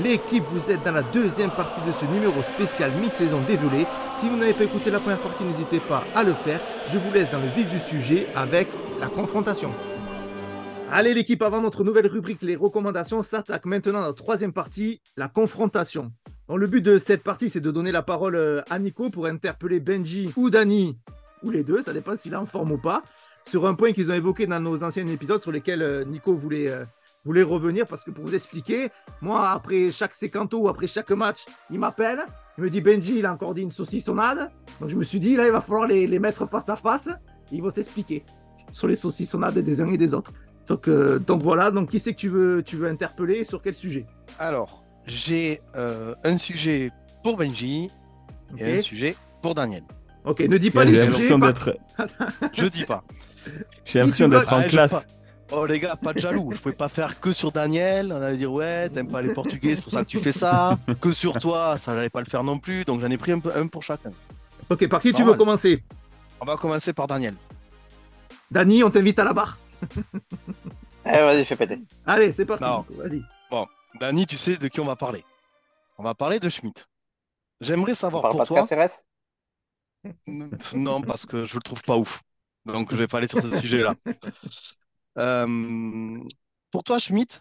L'équipe, vous êtes dans la deuxième partie de ce numéro spécial mi-saison dévolé. Si vous n'avez pas écouté la première partie, n'hésitez pas à le faire. Je vous laisse dans le vif du sujet avec la confrontation. Allez l'équipe, avant notre nouvelle rubrique, les recommandations, s'attaque maintenant à la troisième partie, la confrontation. Donc, le but de cette partie, c'est de donner la parole euh, à Nico pour interpeller Benji ou Dani, ou les deux, ça dépend s'il est en forme ou pas, sur un point qu'ils ont évoqué dans nos anciens épisodes sur lesquels euh, Nico voulait, voulait revenir. Parce que pour vous expliquer, moi, après chaque sécanto ou après chaque match, il m'appelle, il me dit Benji, il a encore dit une saucissonnade. Donc je me suis dit, là, il va falloir les, les mettre face à face. Et ils vont s'expliquer sur les saucissonnades des uns et des autres. Donc, euh, donc voilà, donc qui c'est que tu veux, tu veux interpeller et sur quel sujet? Alors, j'ai euh, un sujet pour Benji et un sujet pour Daniel. Ok, ne dis pas les sujets. pas- d'être, Je dis pas. j'ai l'impression d'être en Ah, classe. Oh les gars, pas de jaloux. Je pouvais pas faire que sur Daniel. On allait dire ouais, t'aimes pas les Portugais, c'est pour ça que tu fais ça. Que sur toi, ça n'allait pas le faire non plus. Donc j'en ai pris un, peu- un pour chacun. Ok, par qui tu veux commencer? On va commencer par Daniel. Dani, on t'invite à la barre. Eh, vas-y, fais péter. Allez, c'est parti. Vas-y. Dani, tu sais de qui on va parler. On va parler de Schmidt. J'aimerais On savoir parle pour pas de toi. Caceres? Non, parce que je le trouve pas ouf. Donc je vais pas aller sur ce sujet-là. Euh, pour toi, Schmidt,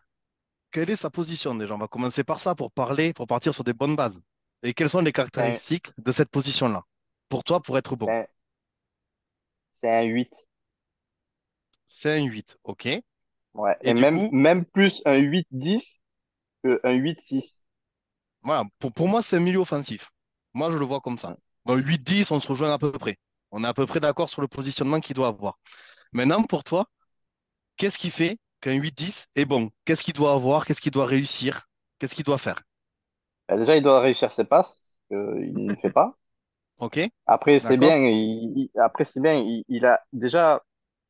quelle est sa position déjà? On va commencer par ça pour parler, pour partir sur des bonnes bases. Et quelles sont les caractéristiques de cette position-là? Pour toi, pour être bon. C'est un... c'est un 8. C'est un 8, ok? Ouais. Et Et, du même, coup- même plus un 8-10 que un 8-6. Voilà, pour, pour moi, c'est un milieu offensif. Moi, je le vois comme ça. Dans le 8-10, on se rejoint à peu près. On est à peu près d'accord sur le positionnement qu'il doit avoir. Maintenant, pour toi, qu'est-ce qui fait qu'un 8-10 est bon? Qu'est-ce qu'il doit avoir? Qu'est-ce qu'il doit réussir? Qu'est-ce qu'il doit faire? Bah, déjà, il doit réussir ses passes, ce qu'il ne fait pas. Ok? Après, c'est bien, il, il- après, c'est bien, il, il a déjà,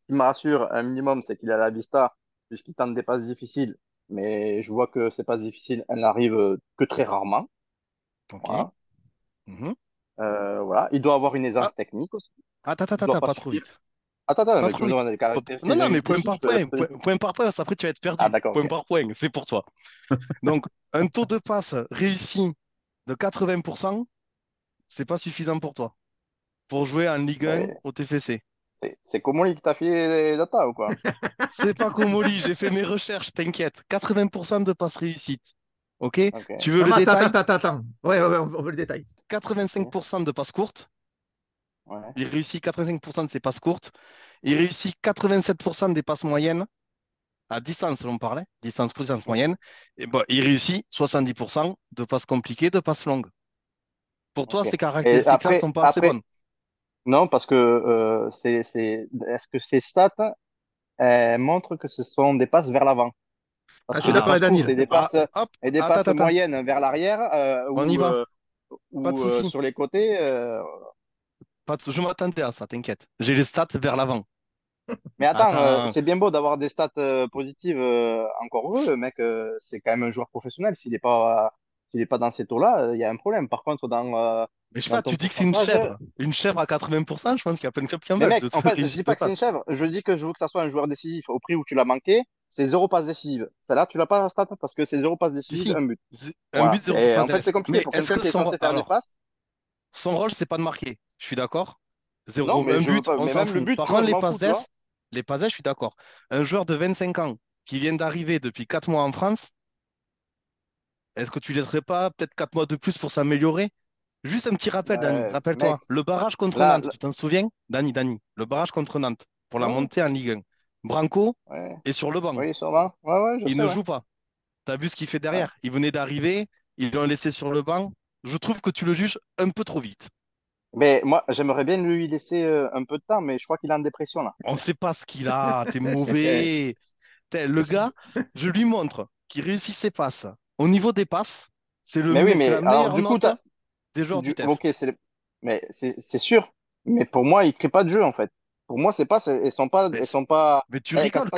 ce qui me rassure un minimum, c'est qu'il a la vista, puisqu'il tente des passes difficiles. Mais je vois que ces passes difficiles, elles n'arrivent que très rarement. Ok. Voilà. Mhm. Euh, voilà. Il doit avoir une aisance Ah. technique aussi. Attends, attends, attends, pas pas trop vite. Attends, attends, mais trop je me vite. demande les caractéristiques Non, non, mais 8-10, point par point, point, point par point, parce qu'après tu vas être perdu. Ah, Point par point, c'est pour toi. Donc, un taux de passe réussi de 80%, c'est pas suffisant pour toi. Pour jouer en Ligue 1 Ouais. au TFC. C'est, Comoli qui t'a filé les datas ou quoi? C'est pas comme Oli, j'ai fait mes recherches, t'inquiète. 80% de passes réussites. Ok? Ok. Tu veux Non, le attends, détail? attends, attends, attends. Ouais, ouais, ouais, on on veut le détail. 85% de passes courtes. Ouais. Il réussit 85% de ses passes courtes. Il réussit 87% des passes moyennes. À distance, on parlait. Distance courte, distance moyenne. Et ben, il réussit 70% de passes compliquées, de passes longues. Pour toi, ces caractéristiques-là après- sont pas assez bonnes. Non, parce que euh, c'est, c'est, est-ce que ces stats euh, montrent que ce sont des passes vers l'avant? Ah, je suis d'accord avec passes Daniel. courtes Et des passes, Ah, hop, et des attends, passes attends, attends. moyennes vers l'arrière euh, On ou, y va. euh, ou, Pas de euh, souci. sur les côtés. Euh, Pas de- Je m'attendais à ça, t'inquiète. J'ai les stats vers l'avant. Mais attends, Attends. euh, c'est bien beau d'avoir des stats euh, positives, euh, encore heureux, le mec, euh, c'est quand même un joueur professionnel. S'il n'est pas, s'il est pas dans ces taux-là, euh, il y a un problème. Par contre, dans, euh, Mais je sais pas, tu dis que c'est une chèvre. Une chèvre à 80%, je pense qu'il y a plein de clubs qui en Mais veulent. mec, en fait, je dis pas que c'est une passe. chèvre, je dis que je veux que ça soit un joueur décisif. Au prix où tu l'as manqué, c'est zéro passe décisive. Celle-là, tu l'as pas la stat parce que c'est zéro passe décisive, si. un but. Un Voilà. but, zéro Et en passe fait, c'est compliqué Mais pour est-ce quelqu'un que qui est son... censé faire des passes. son rôle, c'est pas de marquer. Je suis d'accord. Zéro, mais un but, pas- on s'en même le fout. but, Par contre, les passes d'ess, les passes je suis d'accord. Un joueur de 25 ans qui vient d'arriver depuis 4 mois en France, est-ce que tu laisserais pas peut-être 4 mois de plus pour s'améliorer? Juste un petit rappel, Dani. Rappelle-toi, le barrage contre là, Nantes, là- tu t'en souviens? Dani, Dani, le barrage contre Nantes pour la Ouais. montée en Ligue 1. Branco ouais, est sur le banc. oui, ouais, je Il sais, ne joue pas. Tu as vu ce qu'il fait derrière? Il venait d'arriver, ils l'ont laissé sur le banc. Je trouve que tu le juges un peu trop vite. Mais moi, j'aimerais bien lui laisser euh, un peu de temps, mais je crois qu'il est en dépression là. On ne sait pas ce qu'il a, t'es mauvais. T'es- Le gars, je lui montre qu'il réussit ses passes. Au niveau des passes, c'est le Mais oui, c'est mais la alors meilleure du coup, note t'as, des joueurs du du, ok, c'est le- mais c'est c'est sûr. Mais pour moi, il crée pas de jeu en fait. Pour moi, c'est pas, c'est- elles sont pas, Mais elles c'est- sont pas. Mais tu Eh, rigoles,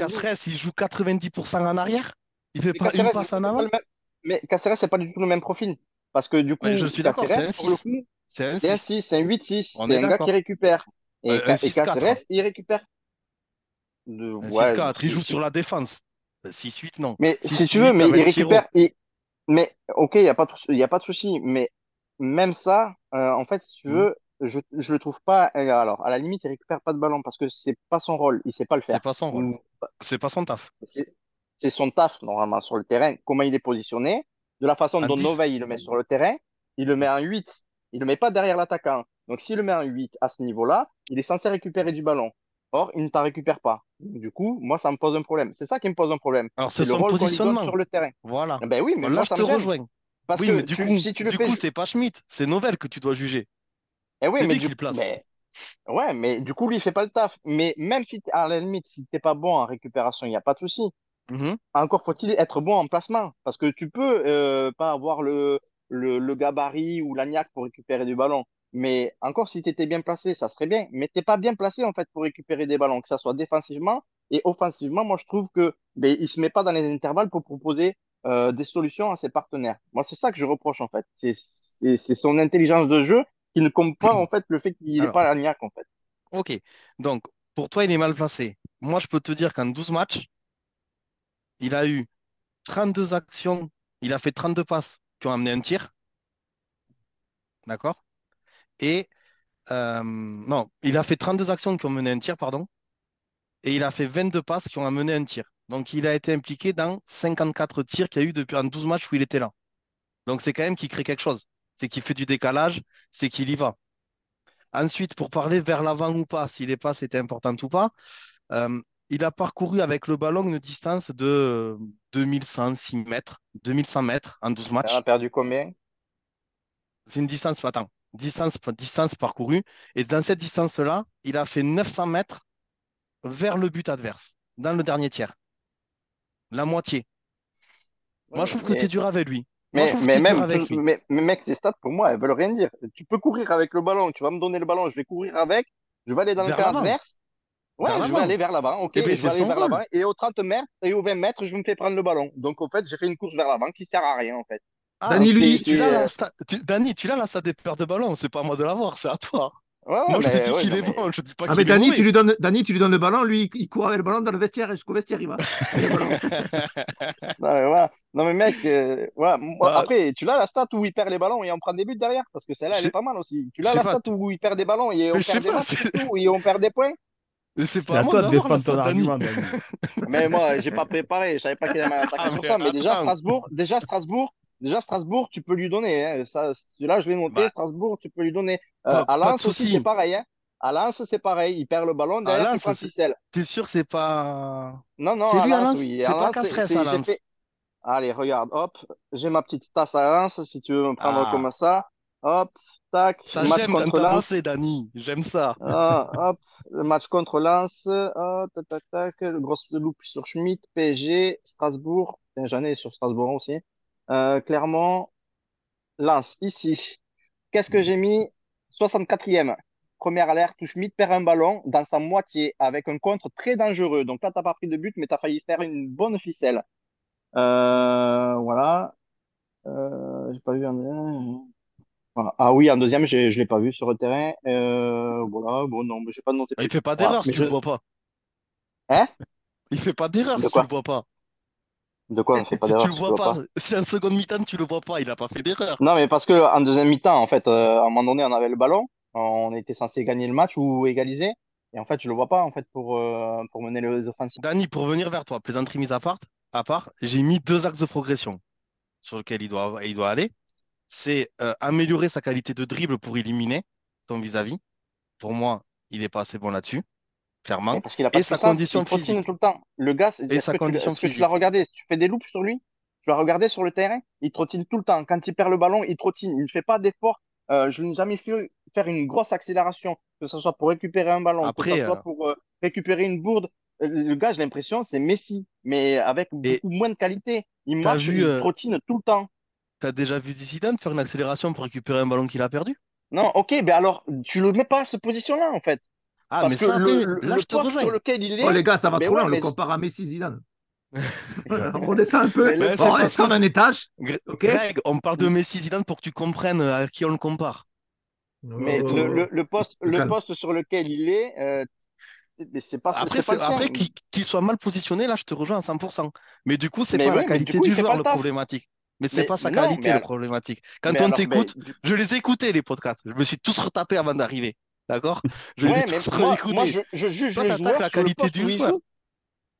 il joue 90% en arrière? Il fait Mais pas une Caceres, passe coup, en c'est pas avant? le même. Mais Caceres, c'est pas du tout le même profil. Parce que du coup, Ouais, je suis d'accord, c'est un Caceres, pour le 6. coup, C'est un c'est un 6. 6, c'est un 8-6, On c'est est un gars qui récupère. Et, Euh, un et 6-4. Caceres, il récupère. De, Un ouais, 6-4, il joue sur la défense. 6-8, non. Mais si 6-8, tu veux, mais il récupère. il- Mais ok, il n'y a pas de, souci. Mais même ça, euh, en fait, si tu Hmm. veux, je je le trouve pas. euh, Alors, à la limite, il récupère pas de ballon parce que c'est pas son rôle. Il sait pas le C'est faire. pas son rôle. C'est pas son taf. C'est c'est son taf normalement sur le terrain. Comment il est positionné, de la façon En dont 10. Novay il le met sur le terrain, il le met en 8. Il le met pas derrière l'attaquant. Donc, s'il le met en 8 à ce niveau-là, il est censé récupérer du ballon. Or, il ne t'en récupère pas. Du coup, moi, ça me pose un problème. C'est ça qui me pose un problème. Alors, C'est le son rôle positionnement. sur le terrain. Voilà. Ben oui, mais là, moi, je ça te me rejoins. Parce Oui, que mais du tu- coup, si tu le du fais. coup, c'est pas Schmitt, c'est Novell que tu dois juger. Eh oui, mais lui qui du le place. mais, ouais, mais du coup, lui, il fait pas le taf. Mais même si, à la limite, si t'es pas bon en récupération, il n'y a pas de souci. Mhm. Encore faut-il être bon en placement. Parce que tu peux euh, pas avoir le, le, le gabarit ou la niaque pour récupérer du ballon. Mais encore si tu étais bien placé, ça serait bien. Mais t'es pas bien placé en fait pour récupérer des ballons, que ça soit défensivement et offensivement. Moi, je trouve que ben, il se met pas dans les intervalles pour proposer euh, des solutions à ses partenaires. Moi, c'est ça que je reproche en fait. C'est son intelligence de jeu qui ne compte pas en fait le fait qu'il n'est pas la niaque en fait. ok. Donc, pour toi, il est mal placé. Moi, je peux te dire qu'en 12 matchs, il a eu 32 actions, il a fait 32 passes qui ont amené un tir, d'accord? Et, euh, non, il a fait 32 actions qui ont mené un tir, pardon, et il a fait 22 passes qui ont amené un tir. Donc, il a été impliqué dans 54 tirs qu'il y a eu depuis en 12 matchs où il était là. Donc, c'est quand même qu'il crée quelque chose. C'est qu'il fait du décalage, c'est qu'il y va. Ensuite, pour parler vers l'avant ou pas, si les passes étaient importantes ou pas, euh, il a parcouru avec le ballon une distance de euh, 2106 mètres, 2100 mètres en 12 Il en a matchs. perdu combien? C'est une distance, attends, distance, distance parcourue. Et dans cette distance-là, il a fait 900 mètres vers le but adverse, dans le dernier tiers. La moitié. Moi, je trouve que tu es dur avec lui. Mais, même, avec lui. mais, mais mec, ces stats, pour moi, elles veulent rien dire. Tu peux courir avec le ballon, tu vas me donner le ballon, je vais courir avec, je vais aller dans le Vers l'avant, adverse. Ouais, vers je vais aller vers l'avant, ok, Eh bien, et je vais aller vers l'avant, et aux 30 mètres et aux 20 mètres, je me fais prendre le ballon. Donc, en fait, j'ai fait une course vers l'avant qui sert à rien, en fait. Ah, Dani, lui, tu l'as euh, la sta- tu- Dani, tu l'as la stat des pertes de ballon, c'est pas à moi de l'avoir, c'est à toi. ouais, ouais, Moi, je te dis ouais, qu'il est mais, bon, je dis pas Ah, mais qu'il est Dani, tu lui donnes, Dani, tu lui donnes le ballon, lui, il court avec le ballon dans le vestiaire et jusqu'au vestiaire, il va. Non, mais voilà. Non, mais mec, euh, voilà. Moi, Ah, après, tu l'as la stat où il perd les ballons et on prend des buts derrière, parce que celle-là, elle est pas mal aussi. Tu l'as la pas, stat où il perd des ballons on perd des matchs, et on perd des points? C'est C'est pas à toi de défendre ton argument. Mais moi, j'ai pas préparé. Je savais pas qu'il allait m'attaquer sur mais ça. Mais déjà. Strasbourg, déjà, Strasbourg, déjà, Strasbourg, tu peux lui donner. Hein. Ça, celui-là, je l'ai noté. Bah, Strasbourg, tu peux lui donner. Euh, à Lens aussi, c'est pareil. Hein. À Lens, c'est pareil. Il perd le ballon. Derrière, ficelle. t'es sûr que c'est pas. Non, non, C'est à lui à Lens, Lens? oui. C'est pas Caceres à Lens. fait. Allez, regarde. Hop. J'ai ma petite tasse à Lens, si tu veux me prendre comme Ah, ça. Hop. Tac. ça Match contre Lens. bossé, Dani. J'aime ça. Ah, hop, le match contre Lens, oh, tac, tac, tac, le gros loop sur Schmitt, PSG, Strasbourg, j'en ai sur Strasbourg aussi, euh, Clermont, Lens, ici. Qu'est-ce que j'ai mis? 64e. Première alerte où Schmitt perd un ballon dans sa moitié avec un contre très dangereux. Donc là, t'as pas pris de but, mais t'as failli faire une bonne ficelle. Euh, voilà. Euh, j'ai pas vu un... voilà. Ah oui, en deuxième, je l'ai pas vu sur le terrain. Euh, voilà, bon, non, mais j'ai pas noté Il plus. fait pas Voilà, d'erreur si mais tu je... le vois pas. Hein? Il fait pas d'erreur De si tu le quoi? vois pas. De quoi? On ne fait pas Si tu d'erreur le si tu vois vois pas, pas? si en seconde mi-temps tu le vois pas, il a pas fait d'erreur. Non, mais parce que en deuxième mi-temps, en fait, euh, à un moment donné, on avait le ballon, on était censé gagner le match ou égaliser, et en fait, je le vois pas en fait pour euh, pour mener les offensives. Dani, pour venir vers toi, plaisanterie mise à part, à part, j'ai mis deux axes de progression sur lesquels il doit, il doit aller. C'est euh, améliorer sa qualité de dribble pour éliminer son vis-à-vis. Pour moi, il n'est pas assez bon là-dessus, clairement. parce qu'il a pas Et de sa condition physique. tout le temps. Le gars, Et sa que tu condition est-ce que tu l'as physique. regardé? Tu fais des loops sur lui? Tu l'as regardé sur le terrain? Il trottine tout le temps. Quand il perd le ballon, il trottine. Il ne fait pas d'effort. Euh, je n'ai jamais vu faire une grosse accélération, que ce soit pour récupérer un ballon, que ce Après, euh, soit pour euh, récupérer une bourde. Le gars, j'ai l'impression, c'est Messi, mais avec et beaucoup moins de qualité. Il marche, vu, il trottine tout le temps. T'as déjà vu Zidane faire une accélération pour récupérer un ballon qu'il a perdu? Non, ok, ben alors, tu le mets pas à cette position-là, en fait. Ah, Parce mais que ça, le, là, le je te poste sur lequel il Oh, est, les gars, ça va trop ouais, loin, on le mais, compare à Messi Zidane. On redescend un peu, mais Mais on redescend d'un étage, Gre- ok? Greg, on parle de Messi Zidane pour que tu comprennes à qui on le compare. mais le, le, le poste, Oh, le poste sur lequel il est, euh, mais c'est pas, Après, c'est après qu'il soit mal positionné, là, je te rejoins à 100%. Mais du coup, c'est Mais pas la oui, mais du qualité coup, du pas joueur le problématique. Mais c'est Mais, pas sa non, qualité mais, le problématique. Quand mais on alors, mais, t'écoute, je les ai écoutés les podcasts. Je me suis tous retapés avant d'arriver. D'accord? Je les ai ouais, tous moi, moi réécoutés. je, je juge Toi, le joueur la sur le qualité où du il joue.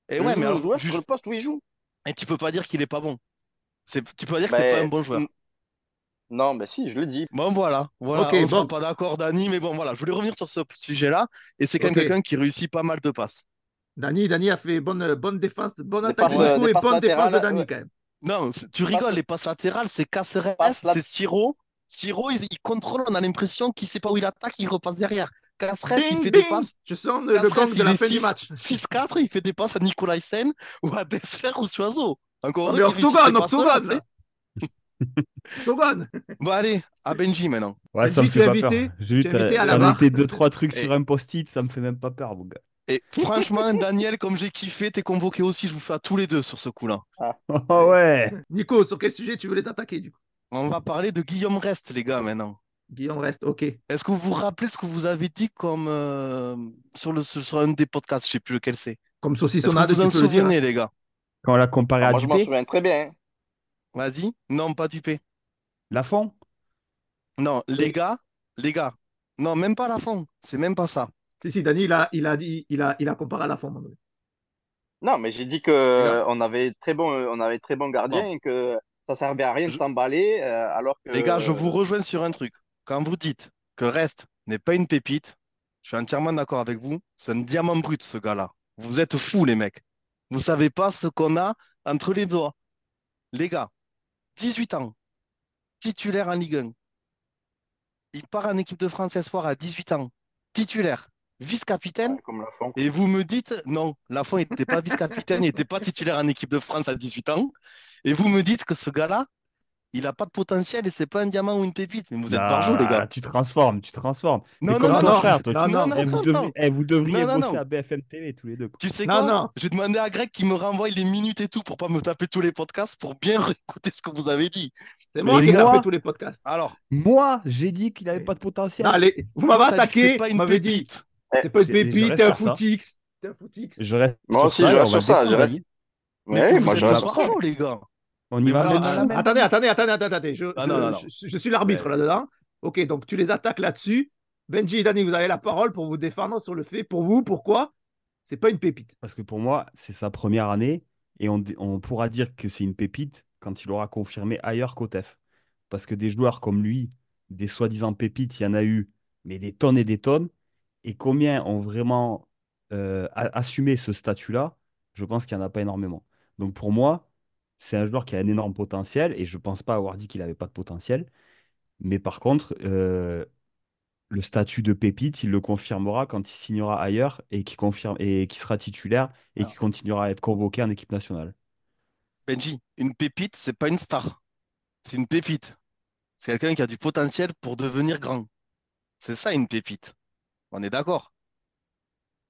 Et Je ouais, mais le alors, joueur sur le poste où il joue. et tu peux pas dire qu'il est pas bon. C'est, tu peux pas dire que c'est pas un bon joueur. non, mais si, je le dis. Bon, voilà, voilà, Ok, on sera bon. pas d'accord, Dani, mais bon, voilà, je voulais revenir sur ce sujet-là. Et c'est quand même Ok. quelqu'un qui réussit pas mal de passes. Dani, Dani a fait bonne, bonne défense, bonne attaque de passes, des et bonne défense de Dani ouais. quand même. Non, tu rigoles, les passes latérales, c'est Caceres, Passe lat- c'est Siro. Siro, il, il contrôle, on a l'impression qu'il sait pas où il attaque, il repasse derrière. Caceres, il Bing, fait des bing passes. Je sens le, le Caceres, gong de il la est fin du 6 match. 6-4, il fait des passes à Nicolaisen ou à Dessler ou Suazo. Encore heureux mais octogone, octogone. Octogone Bon, allez, à Benji maintenant. Ouais, ça me fait pas invité peur. J'ai invité à t'as la t'as barre. noté deux, trois trucs Et- sur un post-it, ça me fait même pas peur, mon gars. Et franchement, Daniel, comme j'ai kiffé, t'es convoqué aussi, je vous fais à tous les deux sur ce coup-là. Oh ouais! Nico, sur quel sujet tu veux les attaquer du coup? On va parler de Guillaume Rest, les gars, maintenant. Guillaume reste, ok. Est-ce que vous vous rappelez ce que vous avez dit comme euh, sur, le, sur un des podcasts, je sais plus lequel c'est. Comme Est-ce que saucissonnade, vous tu en peux le dire. hein. les gars? Quand on l'a comparé Ah, à moi, je m'en Dupé, souviens très bien. hein. Vas-y. Non, pas Dupé. Lafont? Non, les gars, les gars. Non, même pas la fond. C'est même pas ça. Si, si, Dani, il a, il a dit, il a, il a comparé à la forme. Non, mais j'ai dit que euh, on avait très bon, on avait très bon gardien Bon. et que ça servait à rien de Je- s'emballer, euh, alors que. Les gars, je vous rejoins sur un truc. Quand vous dites que Rest n'est pas une pépite, je suis entièrement d'accord avec vous. C'est un diamant brut, ce gars-là. Vous êtes fous, les mecs. Vous savez pas ce qu'on a entre les doigts. Les gars, 18 ans, titulaire en Ligue 1. Il part en équipe de France Espoir à 18 ans, titulaire, vice-capitaine. Ouais. Et vous me dites, non, Lafont n'était pas vice-capitaine, il n'était pas titulaire en équipe de France à 18 ans. Et vous me dites que ce gars-là, il n'a pas de potentiel et c'est pas un diamant ou une pépite. Mais vous êtes barjots, les Ah, gars. tu transformes, tu transformes. Non, Mais comme non, ton non, frère, toi, non, tu- non, non, vous, non, devriez, non. eh, vous devriez Non, non, bosser non. à BFM TV tous les deux. quoi. Tu sais Non, quoi? non. J'ai demandé à Greg qui me renvoie les minutes et tout pour pas me taper tous les podcasts pour bien écouter ce que vous avez dit. C'est moi qui ai tapé tous les podcasts. Alors, Moi, j'ai dit qu'il avait pas de potentiel. Non, allez, vous m'avez attaqué, vous m'avez dit, pépite. c'est pas une pépite, t'es un footix. T'es un footix. Je reste Moi sur aussi, ça je reste sur ça, je reste- vous moi je reste sur ça. les gars. On y va. Attendez, attendez, attendez, attendez, attendez. Je, Ah, je- non, non, non. je- je suis l'arbitre Ouais. là-dedans. Ok, donc tu les attaques là-dessus. Benji et Dani, vous avez la parole pour vous défendre sur le fait. Pour vous, pourquoi c'est pas une pépite? Parce que pour moi, c'est sa première année et on, on pourra dire que c'est une pépite quand il aura confirmé ailleurs qu'au TEF. Parce que des joueurs comme lui, des soi-disant pépites, il y en a eu, mais des tonnes et des tonnes. Et combien ont vraiment euh, assumé ce statut-là? Je pense qu'il n'y en a pas énormément. Donc pour moi, c'est un joueur qui a un énorme potentiel et je ne pense pas avoir dit qu'il n'avait pas de potentiel. Mais par contre, euh, le statut de pépite, il le confirmera quand il signera ailleurs et qui confirme et qui sera titulaire et Alors. qui continuera à être convoqué en équipe nationale. Benji, une pépite, c'est pas une star. C'est une pépite. C'est quelqu'un qui a du potentiel pour devenir grand. C'est ça une pépite. On est d'accord.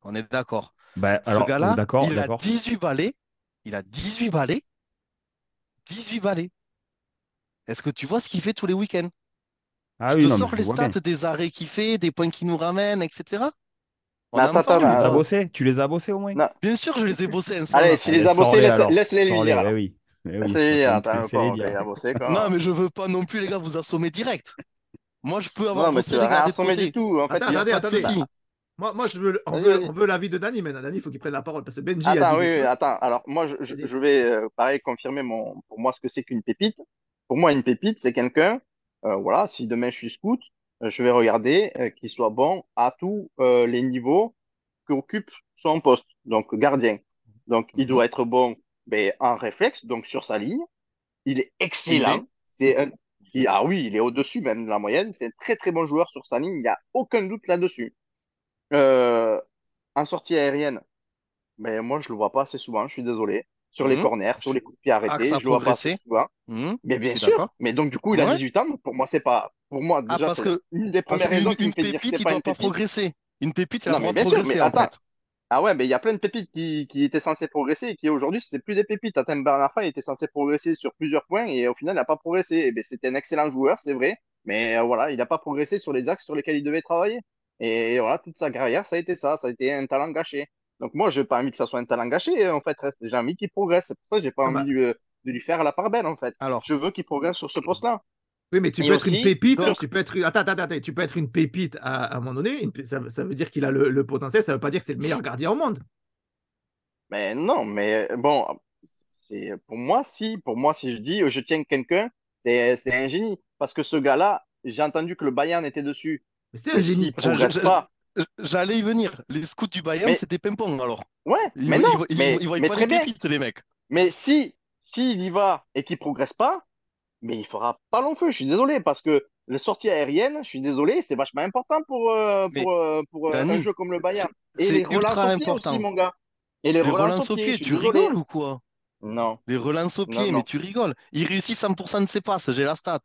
On est d'accord. Bah, Ce gars-là, il a d'accord. 18 balais. Il a 18 balais. 18 balais. Est-ce que tu vois ce qu'il fait tous les week-ends? Ah Je oui, te non, sors les bien. stats des arrêts qu'il fait, des points qu'il nous ramène, etc. On attends, Tu les as pas euh, bossés? Tu les as bossés au moins? Non. Bien sûr, je les ai bossés un Allez, si les a bossés, laisse-les lui dire. alors. oui. Oui, Laisse-les lui dire. Non, mais je veux pas non plus, les gars, vous assommer direct. Moi, je peux avoir Non, mais de assommer côté. du tout. En fait, Attends, attendez. Moi, moi je veux, on veut, on veut l'avis de Dani maintenant. Dani, il faut qu'il prenne la parole parce que Benji a Attends, dit oui, oui, attends. Alors, moi, je, je, vais, euh, pareil, confirmer mon, pour moi ce que c'est qu'une pépite. Pour moi, une pépite, c'est quelqu'un, euh, voilà, si demain je suis scout, euh, je vais regarder euh, qu'il soit bon à tous euh, les niveaux qu'occupe son poste. Donc, gardien. Donc, il Mhm. doit être bon ben, en réflexe, donc sur sa ligne. Il est excellent. C'est un, ah oui, il est au-dessus même de la moyenne. C'est un très, très bon joueur sur sa ligne. Il n'y a aucun doute là-dessus. Euh, en sortie aérienne, mais moi, je le vois pas assez souvent, je suis désolé. Sur les Mhm. corners, sur les coups de pied arrêtés, à je le vois pas assez souvent. Mhm, Mais bien sûr, mais donc du coup, il a Ouais. 18 ans. Pour moi, c'est pas. Pour moi, Ah, déjà, parce c'est que, une des parce premières raisons qui me fait dire c'est il pas doit une pas pépite. progresser. Une pépite, il Non, mais bien sûr, mais progresser, en attends. fait. Ah ouais, mais il y a plein de pépites qui, qui étaient censées progresser et qui aujourd'hui, c'est plus des pépites. Attends, Bernard Faye était censé progresser sur plusieurs points et au final, il n'a pas progressé. Eh ben, c'était un excellent joueur, c'est vrai, mais euh, voilà, il n'a pas progressé sur les axes sur lesquels il devait travailler. Et voilà, toute sa carrière, ça a été ça, ça a été un talent gâché. Donc moi, je n'ai pas envie que ça soit un talent gâché, en fait, reste. J'ai envie qu'il progresse. C'est pour ça que j'ai pas Ah bah. envie euh, de lui faire la part belle, en fait. Alors, Je veux qu'il progresse sur ce poste-là. Oui, mais tu Et peux être une pépite. donc- Tu peux être... Attends, attends, attends, tu peux être une pépite à, à un moment donné. une Ça, ça veut dire qu'il a le, le potentiel. Ça veut pas dire que c'est le meilleur gardien au monde. Mais non, mais bon, c'est pour moi, si, pour moi, si je dis euh, je tiens quelqu'un, c'est c'est un génie. Parce que ce gars-là, j'ai entendu que le Bayern était dessus. Mais c'est un génie. pas, j'allais y venir. Les scouts du Bayern, Mais- c'était ping-pong alors. ouais, Ils, mais ils- non, ils- mais, ils voient mais pas très les bien. pépites, les mecs. Mais si, s'il y va et qu'il progresse pas, mais il fera pas long feu. Je suis désolé parce que les sorties aériennes, je suis désolé, c'est vachement important pour euh, pour euh, pour euh, un jeu comme le Bayern. Et C'est les relances ultra au pied aussi, mon gars. Et les, Les relances au pied, tu désolé. rigoles ou quoi? Non, Les relances au pied, mais tu rigoles. Il réussit 100% de ses passes, j'ai la stat.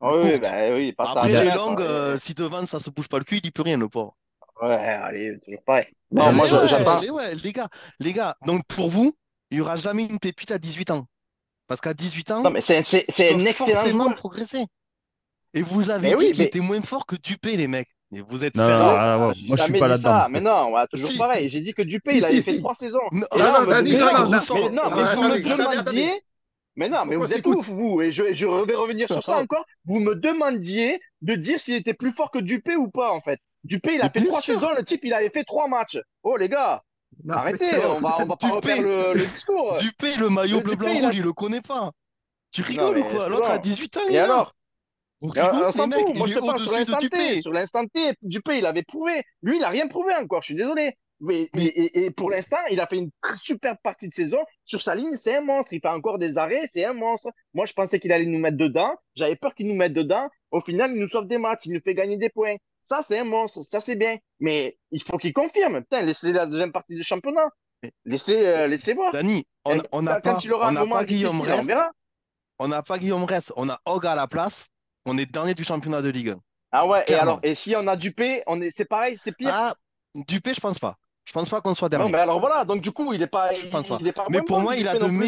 Ah oui, bah oui, pas Après, les longues, euh, si devant ça se bouge pas le cul, il y peut rien, le pauvre. Ouais, allez, toujours pareil. Mais Non, mais moi, ouais, j'attends. ouais, les gars, les gars. Donc pour vous, il y aura jamais une pépite à 18 ans. Parce qu'à 18 ans, Non, mais c'est c'est- un excellent forcément joueur. progresser. Et vous avez Mais dit oui, qu'il mais était moins fort que Dupé, les mecs. Et vous êtes Non, sérieux? non, non, ah, ouais, j'ai moi je suis pas là-dedans. Mais fait. non, ouais, toujours Si. pareil. J'ai dit que Dupé, Si, il si, avait fait si. trois saisons. Non, Non, non, non, mais, vous me demandiez. Mais non, mais vous êtes ouf, vous. Et je, je vais revenir sur ça encore. Vous me demandiez de dire s'il était plus fort que Dupé ou pas, en fait. Dupé, il a fait trois saisons. Le type, il avait fait trois matchs. Oh, les gars, Non, arrêtez. On va, on va pas refaire le, le discours. Dupé, le maillot Le bleu, blanc, rouge, il le connaît pas. Tu rigoles ou quoi? L'autre a bon. 18 ans, Et alors? On rigole. Moi, je te parle sur l'instant T. Sur l'instant T, Dupé, il avait prouvé. Lui, il a rien prouvé encore. Je suis désolé. Mais, Mais- et, pour l'instant, il a fait une très super partie de saison. Sur sa ligne, c'est un monstre. Il fait encore des arrêts, c'est un monstre. Moi, je pensais qu'il allait nous mettre dedans. J'avais peur qu'il nous mette dedans. Au final, il nous sauve des matchs. Il nous fait gagner des points. Ça, c'est un monstre. Ça, c'est bien. Mais il faut qu'il confirme. Putain, laissez la deuxième partie du championnat. Laissez, euh, laissez voir. Dani, on n'a pas, on Guillaume Rest. On n'a pas Guillaume Rest. On a Hog à la place. On est dernier du championnat de Ligue 1. Ah ouais, et alors, et si on a Dupé, on est, c'est pareil, c'est pire. Ah, Dupé, je pense pas. Je pense pas qu'on soit Non, dernier. mais alors voilà, donc du coup, il est pas, Je pense pas. il est pas Mais pour bon, moi, il a de non pas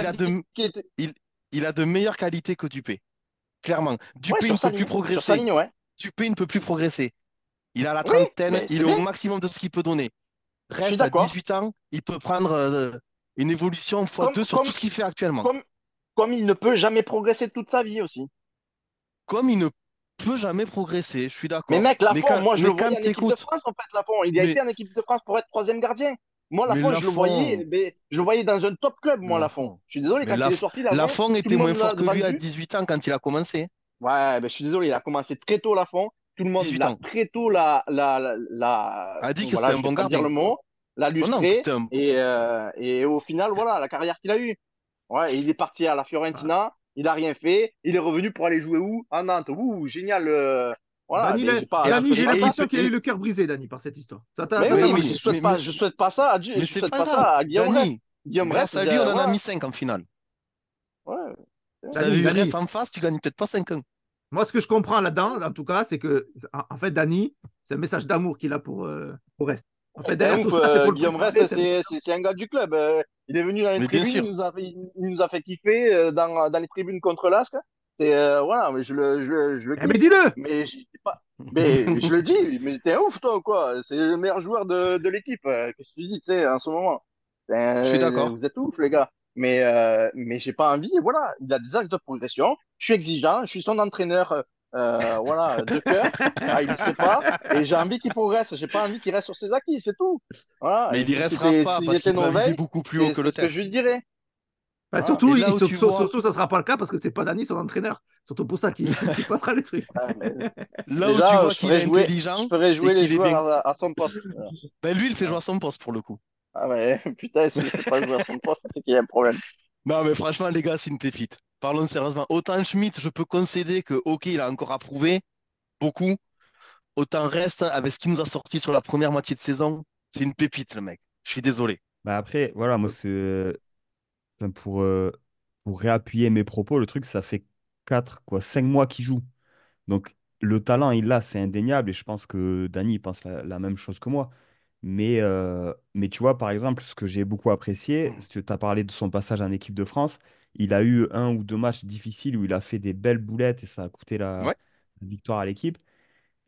il a de, était- il a de meilleures qualités que Dupé. Clairement. Ouais, Dupé, il ne peut plus ligne, progresser. ligne, ouais. Dupé ne peut plus progresser. Il a la trentaine, il est au maximum de ce qu'il peut donner. Reste à d'accord. 18 ans, il peut prendre euh, une évolution x2 Comme- sur comme- tout ce qu'il fait actuellement. Comme, comme il ne peut jamais progresser toute sa vie aussi. Comme il ne peut jamais progresser, je suis d'accord. Mais mec, Lafont, quand- moi je le voyais en équipe de t'écoutes- France en fait, Lafont. Il a Mais- été en équipe de France pour être troisième gardien. Moi, Mais Lafont, je le Lafont- voyais, mais je le voyais dans un top club, moi, Lafont. Lafont. Je suis désolé, Mais quand il est sorti, Lafont, Lafont était moins fort que lui à vendu. 18 ans quand il a commencé. Ouais, ben, je suis désolé, il a commencé très tôt, Lafont. Tout le monde 18 l'a ans. très tôt, la, la, la, la- A dit que voilà, c'était un bon gardien. le mot, l'a Oh non, lustré. un- Et, euh, et au final, voilà, la carrière qu'il a eue. Ouais, il est parti à la Fiorentina, il a rien fait, il est revenu pour aller jouer où? À Nantes. Ouh, génial. euh, Voilà, Dani, j'ai pas- Dani, je j'ai souhaite pas l'impression qu'il a eu le cœur brisé, Dani, par cette histoire. Ça t'a Mais oui, mais je souhaite mais- pas, mais- je souhaite pas ça à Dieu, je souhaite pas ça à Guillaume Rest. Dani, Guillaume grâce Rest, à lui, on en a voilà. mis 5 en finale. Ouais. Dani. Rest en face, tu gagnes peut-être pas 5-1. Moi, ce que je comprends là-dedans, en tout cas, c'est que, en fait, Dani, c'est un message d'amour qu'il a pour, euh, pour Rest. En fait, derrière Ouf, tout ça, c'est euh, pour Guillaume Rest, c'est- un gars du club. euh, il est venu dans les Mais tribunes, il nous a fait, il nous a fait kiffer euh, dans, dans les tribunes contre l'Asque. C'est euh, voilà, mais je le, je, le- je le Eh, mais kiffe. dis-le Mais je dis pas. Mais je le dis, mais t'es un ouf toi ou quoi? C'est le meilleur joueur de, de l'équipe. Qu'est-ce que tu dis, tu sais, en ce moment? Euh, Je suis d'accord. Vous êtes ouf, les gars. Mais euh, mais j'ai pas envie. Voilà, il a des axes de progression. Je suis exigeant. Je suis son entraîneur. euh, euh, voilà, de cœur. Ah, il ne sait pas. Et j'ai envie qu'il progresse. J'ai pas envie qu'il reste sur ses acquis. C'est tout. Voilà. Mais Et il y restera pas parce qu'il va viser Norvège, beaucoup plus haut c'est que le c'est ce que je lui dirais. Bah, Ah, surtout, il- où sur- tu sur- vois- surtout, ça sera pas le cas parce que c'est pas Dani son entraîneur. Surtout pour ça qu'il passera les trucs. Mais Là où tu déjà, vois je qu'il est jouer, intelligent, je ferais jouer les joueurs bien- à, à son poste. Voilà. ben lui, il fait jouer à son poste pour le coup. Ah ouais, putain, s'il ne fait pas jouer à son poste, c'est qu'il y a un problème. Non, mais franchement, les gars, c'est une pépite. Parlons sérieusement. Autant Schmitt, je peux concéder que, ok, il a encore à prouver, beaucoup. Autant reste avec ce qu'il nous a sorti sur la première moitié de saison, c'est une pépite, le mec. Je suis désolé. Bah après, voilà, moi, c'est. enfin, pour, euh, pour réappuyer mes propos, le truc, ça fait 4, quoi, 5 mois qu'il joue. Donc, le talent, il l'a, c'est indéniable. Et je pense que Dani il pense la, la même chose que moi. Mais, euh, mais tu vois, par exemple, ce que j'ai beaucoup apprécié, si tu as parlé de son passage en équipe de France, il a eu un ou deux matchs difficiles où il a fait des belles boulettes et ça a coûté la, Ouais. la victoire à l'équipe.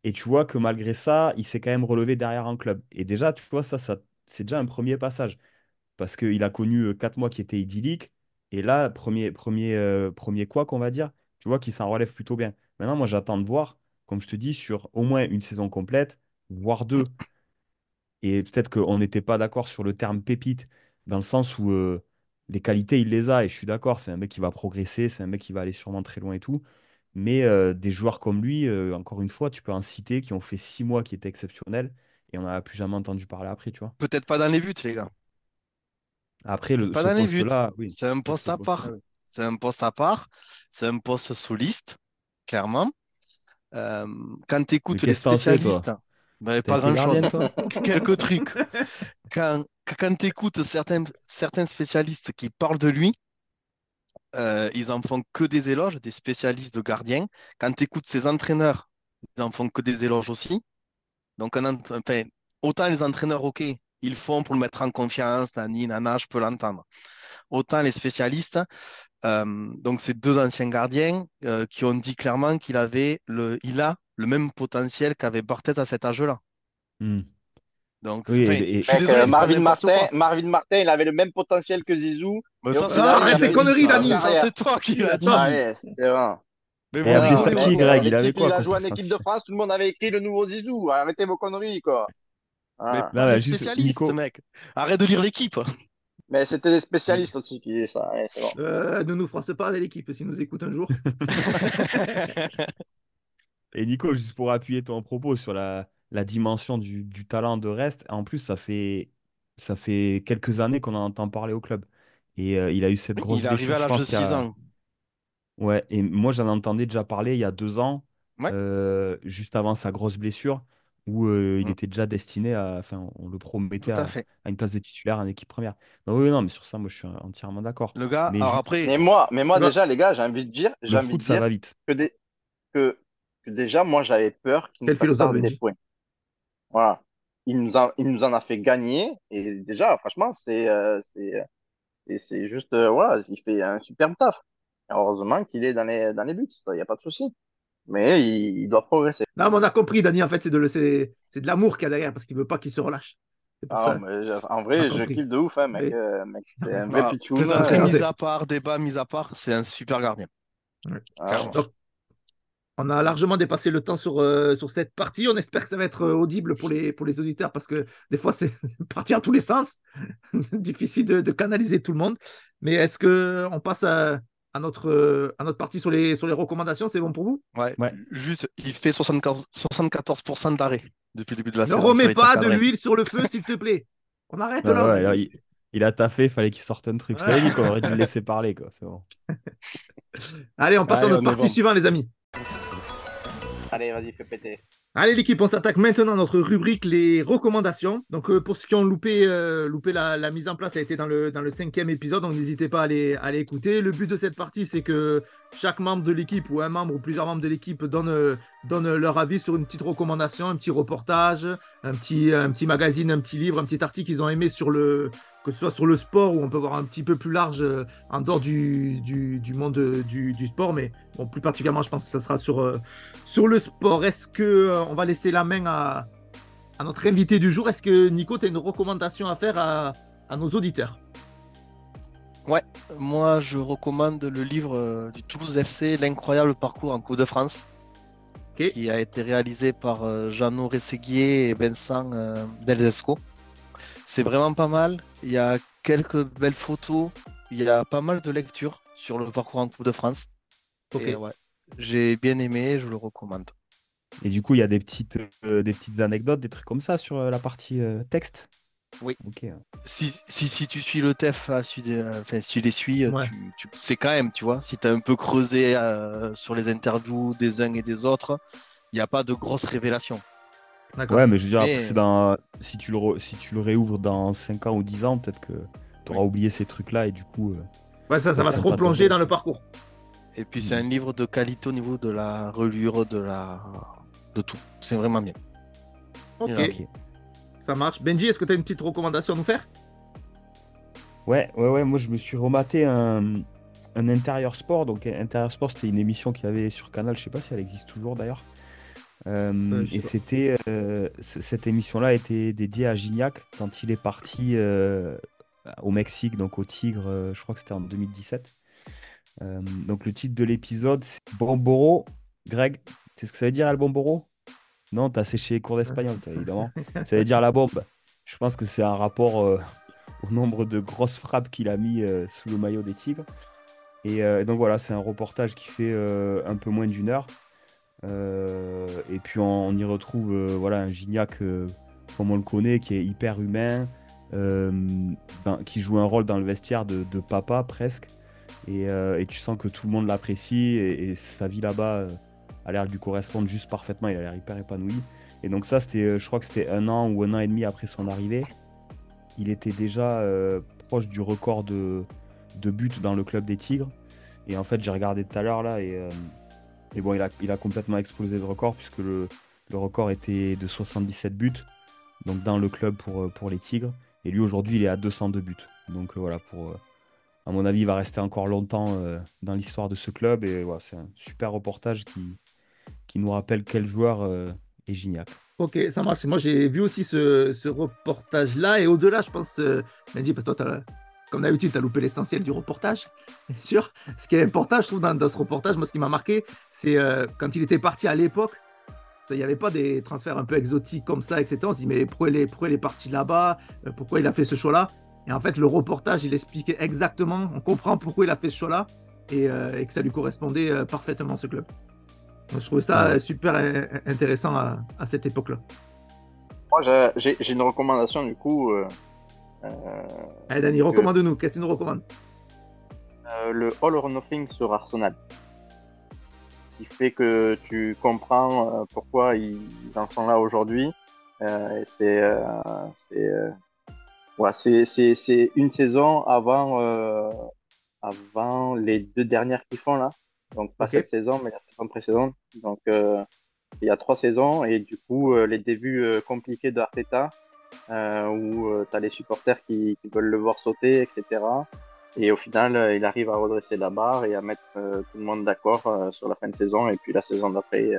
Et tu vois que malgré ça, il s'est quand même relevé derrière en club. Et déjà, tu vois, ça, ça c'est déjà un premier passage. Parce qu'il a connu euh, quatre mois qui étaient idylliques. Et là, premier, premier, euh, premier quoi qu'on va dire, tu vois qu'il s'en relève plutôt bien. Maintenant, moi, j'attends de voir, comme je te dis, sur au moins une saison complète, voire deux. Et peut-être qu'on n'était pas d'accord sur le terme pépite, dans le sens où euh, les qualités, il les a. Et je suis d'accord, c'est un mec qui va progresser, c'est un mec qui va aller sûrement très loin et tout. Mais euh, des joueurs comme lui, euh, encore une fois, tu peux en citer qui ont fait six mois qui étaient exceptionnels et on n'a plus jamais entendu parler après, tu vois. Peut-être pas dans les buts, les gars. Après, le, Pas ce dans les buts. oui. C'est un poste à part. C'est un poste à part. C'est un poste soliste, clairement. Quand tu écoutes les spécialistes, T'as pas grand-chose. Quelques trucs. Quand, quand tu écoutes certains, certains spécialistes qui parlent de lui, euh, ils en font que des éloges, des spécialistes de gardiens. Quand tu écoutes ses entraîneurs, ils en font que des éloges aussi. Donc, un ent- enfin, autant les entraîneurs, OK, ils font pour le mettre en confiance, nani, nana, je peux l'entendre. Autant les spécialistes, donc ces deux anciens gardiens euh, qui ont dit clairement qu'il avait le, il a le même potentiel qu'avait Barthez à cet âge-là. Hmm. Donc, Oui, et- et- désolé, euh, c'est Marvin Martin. Marvin Martin, il avait le même potentiel que Zizou. Mais Et ça, au c'est final, toi il qui a l'as fait dit, conneries. Dani. C'est toi qui l'as dit. Ah c'est vrai. Mais Et voilà. Abdesaki, Greg, euh, il avait l'équipe, quoi il a joué en équipe de France, tout le monde avait écrit le nouveau Zizou. Arrêtez vos conneries, quoi. Ah. les mais juste, spécialistes, Nico, mec. Arrête de lire l'équipe. Mais c'était des spécialistes aussi qui disaient ça. Ouais, c'est bon. Euh, ne nous froisse pas avec l'équipe s'ils nous écoutent un jour. Et Nico, juste pour appuyer ton propos sur la, la dimension du, du talent de Rest, en plus, ça fait, ça fait quelques années qu'on en entend parler au club. Et euh, il a eu cette grosse Il est arrivé blessure, à l'âge de pense qu'il y 6 a... ans. Ouais, et moi, j'en entendais déjà parler il y a deux ans, Ouais. euh, juste avant sa grosse blessure, où euh, il Mm. était déjà destiné à... Enfin, on le promettait Tout à à, fait. à une place de titulaire en équipe première. Non, oui, non, mais sur ça, moi, je suis entièrement d'accord. Le gars, Mais alors après, Mais moi, mais moi déjà, les gars, j'ai envie de dire, j'ai le envie foot, de ça dire va vite. que, des, que, que déjà, moi, j'avais peur qu'il nous fasse perdre des points. Voilà. Il nous a, il nous en a fait gagner. Et déjà, franchement, c'est, euh, c'est, c'est juste, euh, voilà, il fait un superbe taf. Heureusement qu'il est dans les, dans les buts, ça, il n'y a pas de souci. Mais il, il doit progresser. Non, mais on a compris, Dani, en fait, c'est de, l'amour qu'il y a derrière parce qu'il veut pas qu'il se relâche. Ah, mais en vrai, je compris. kiffe de ouf, hein, mec. Mais- euh, mec, c'est un vrai pitchoun. plaisanterie euh, mise c'est- à part, débat mis à part, c'est un super gardien. Ah. Donc, on a largement dépassé le temps sur, euh, sur cette partie. On espère que ça va être euh, audible pour les, pour les auditeurs parce que des fois, c'est parti en tous les sens. Difficile de, de canaliser tout le monde. Mais est-ce qu'on passe à, à notre, euh, à notre partie sur les, sur les recommandations C'est bon pour vous? Ouais, Ouais. juste, il fait 74%, 74% d'arrêt depuis le début de la Ne saison. sur remets pas de l'huile sur le feu, s'il te plaît. On arrête Ouais, là. ouais, là, il, il a taffé, il fallait qu'il sorte un truc. Je t'avais dit qu'on aurait dû le laisser parler, quoi. C'est bon. Allez, on passe Allez, à notre partie bon. suivante, les amis. Allez, vas-y, fais péter. Allez l'équipe, on s'attaque maintenant à notre rubrique les recommandations. Donc euh, pour ceux qui ont loupé, euh, loupé la, mise en place, ça a été dans le, dans le cinquième épisode, donc n'hésitez pas à aller, à écouter. Le but de cette partie, c'est que chaque membre de l'équipe ou un membre ou plusieurs membres de l'équipe donne, donne leur avis sur une petite recommandation, un petit reportage, un petit, un petit magazine, un petit livre, un petit article qu'ils ont aimé sur le que ce soit sur le sport où on peut voir un petit peu plus large euh, en dehors du, du, du monde euh, du, du sport, mais bon, plus particulièrement, je pense que ça sera sur, euh, sur le sport. Est-ce que euh, on va laisser la main à, à notre invité du jour? Est-ce que Nico, tu as une recommandation à faire à, à nos auditeurs? Moi, je recommande le livre du Toulouse FC, L'incroyable parcours en Coupe de France, qui a été réalisé par Jeannot Rességuier et Vincent Delzesco. C'est vraiment pas mal. Il y a quelques belles photos. Il y a pas mal de lectures sur le parcours en Coupe de France. Ok. Et ouais, j'ai bien aimé, je le recommande. Et du coup, il y a des petites, euh, des petites anecdotes, des trucs comme ça sur euh, la partie euh, texte? Oui. Ok. Si, si, si tu suis le TEF, si, enfin, si tu les suis, Ouais. tu, tu sais quand même, tu vois. Si tu as un peu creusé euh, sur les interviews des uns et des autres, il n'y a pas de grosses révélations. Ouais, mais je veux dire, Mais- après, c'est dans... si, tu le re- si tu le réouvres dans 5 ans ou 10 ans, peut-être que tu auras oublié ces trucs-là et du coup. euh, Ouais, ça, ça va trop plonger dans le parcours. Et puis c'est Mhm. un livre de qualité au niveau de la relure, de la de tout. C'est vraiment bien. Ok. ça marche. Benji, est-ce que tu as une petite recommandation à nous faire? Ouais, ouais, ouais, moi je me suis rematé un, un intérieur sport. Donc, intérieur sport, c'était une émission qu'il y avait sur Canal, je sais pas si elle existe toujours d'ailleurs. Euh, Euh, et c'était euh, cette émission-là était dédiée à Gignac quand il est parti euh, au Mexique, donc au Tigre, je crois que c'était en 2017. donc le titre de l'épisode, c'est Bomboro. Greg, c'est ce que ça veut dire, El Bomboro? Non, t'as séché les cours d'espagnol, évidemment. ça veut dire la bombe. Je pense que c'est un rapport au nombre de grosses frappes qu'il a mis sous le maillot des Tigres. Et donc voilà, c'est un reportage qui fait un peu moins d'une heure. Et puis on, y retrouve voilà, un Gignac comme on le connaît, qui est hyper humain, euh, qui joue un rôle dans le vestiaire de, papa presque. Euh, et, tu sens que tout le monde l'apprécie et, sa vie là-bas euh, a l'air de lui correspondre juste parfaitement. Il a l'air hyper épanoui. Et donc ça, c'était, je crois que c'était un an ou un an et demi après son arrivée. Il était déjà proche du record de, de buts dans le club des Tigres. Et en fait, j'ai regardé tout à l'heure là et, et bon, il a, complètement explosé le record puisque le, record était de 77 buts donc dans le club pour, euh, pour les Tigres. Et lui, aujourd'hui, il est à 202 buts. Donc euh, voilà, pour, euh, à mon avis, il va rester encore longtemps dans l'histoire de ce club. Et voilà, c'est un super reportage qui, qui nous rappelle quel joueur est Gignac. Ok, ça marche. Moi, j'ai vu aussi ce, ce reportage-là. Et au-delà, je pense, Mendy, parce que toi, comme d'habitude, tu as loupé l'essentiel du reportage, bien sûr. Ce qui est important, je trouve, dans, dans ce reportage, moi, ce qui m'a marqué, c'est quand il était parti à l'époque, il n'y avait pas des transferts un peu exotiques comme ça, etc. On se dit, mais pourquoi il est, pourquoi il est parti là-bas? Euh, Pourquoi il a fait ce choix-là? Et en fait, le reportage, il expliquait exactement, on comprend pourquoi il a fait ce choix-là et, euh, que ça lui correspondait euh, parfaitement, ce club. Donc, je trouvais ça super intéressant à, cette époque-là. Moi, j'ai une recommandation, du coup. Allez, Dani, recommande-nous. Qu'est-ce que tu nous recommandes Le All or Nothing sur Arsenal qui fait que tu comprends euh, pourquoi ils en sont là aujourd'hui. Euh, c'est euh, c'est une saison avant avant les deux dernières qu'ils font là. Donc pas cette saison, mais la saison précédente. Donc il y a trois saisons et du coup les débuts compliqués de Arteta où tu as les supporters qui, qui, veulent le voir sauter, etc. Et au final, euh, il arrive à redresser la barre et à mettre euh, tout le monde d'accord euh, sur la fin de saison. Et puis la saison d'après,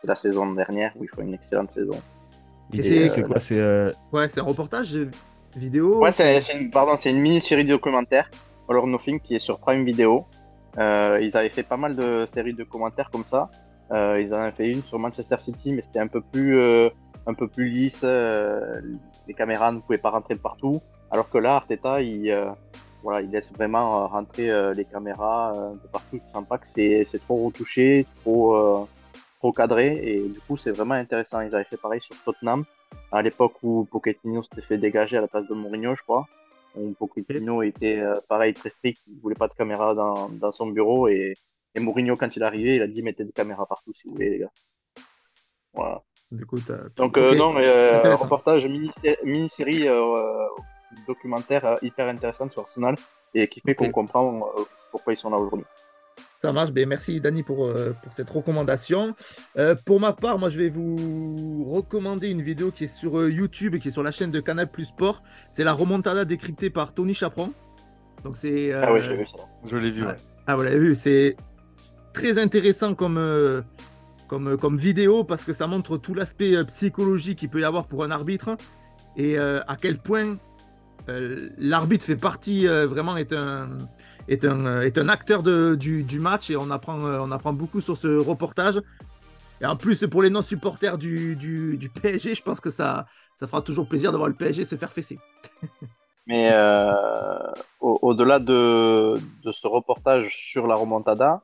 c'est la saison dernière où il faut une excellente saison. Et c'est quoi C'est ouais, c'est un reportage vidéo Ouais, c'est une, pardon, c'est une mini-série documentaire, All or Nothing, qui est sur Prime Video. ils avaient fait pas mal de séries de commentaires comme ça. ils en avaient fait une sur Manchester City, mais c'était un peu plus, un peu plus lisse. les caméras ne pouvaient pas rentrer de partout. Alors que là, Arteta, il voilà, il laisse vraiment euh, rentrer euh, les caméras euh, de partout. Tu sens pas que c'est trop retouché, trop, trop cadré. Et du coup, c'est vraiment intéressant. Ils avaient fait pareil sur Tottenham, à l'époque où Pochettino s'était fait dégager à la place de Mourinho, je crois. Où Pochettino était pareil, très strict, il voulait pas de caméra dans, dans son bureau. Et, et Mourinho, quand il est arrivé, il a dit mettez des caméras partout si vous voulez, les gars. Voilà. Du coup, Donc, non, mais reportage mini-série documentaire euh, hyper intéressant sur Arsenal et qui fait qu'on comprend euh, pourquoi ils sont là aujourd'hui. Ça marche. Ben, merci Dani pour, euh, pour cette recommandation. pour ma part, moi je vais vous recommander une vidéo qui est sur YouTube et qui est sur la chaîne de Canal Plus Sport. C'est la remontada décryptée par Tony Chaperon. Donc c'est. ah oui, j'ai vu ça. Je l'ai vu. Ah vous l'avez vu. C'est très intéressant comme, comme, comme vidéo parce que ça montre tout l'aspect psychologique qu'il peut y avoir pour un arbitre et à quel point euh, l'arbitre fait partie, euh, vraiment est un, est un, euh, est un acteur de, du, du, match et on apprend, on apprend beaucoup sur ce reportage. Et en plus, pour les non-supporters du, du, du, PSG, je pense que ça, ça fera toujours plaisir d'avoir le PSG se faire fesser. Mais au-delà de, de, ce reportage sur la remontada,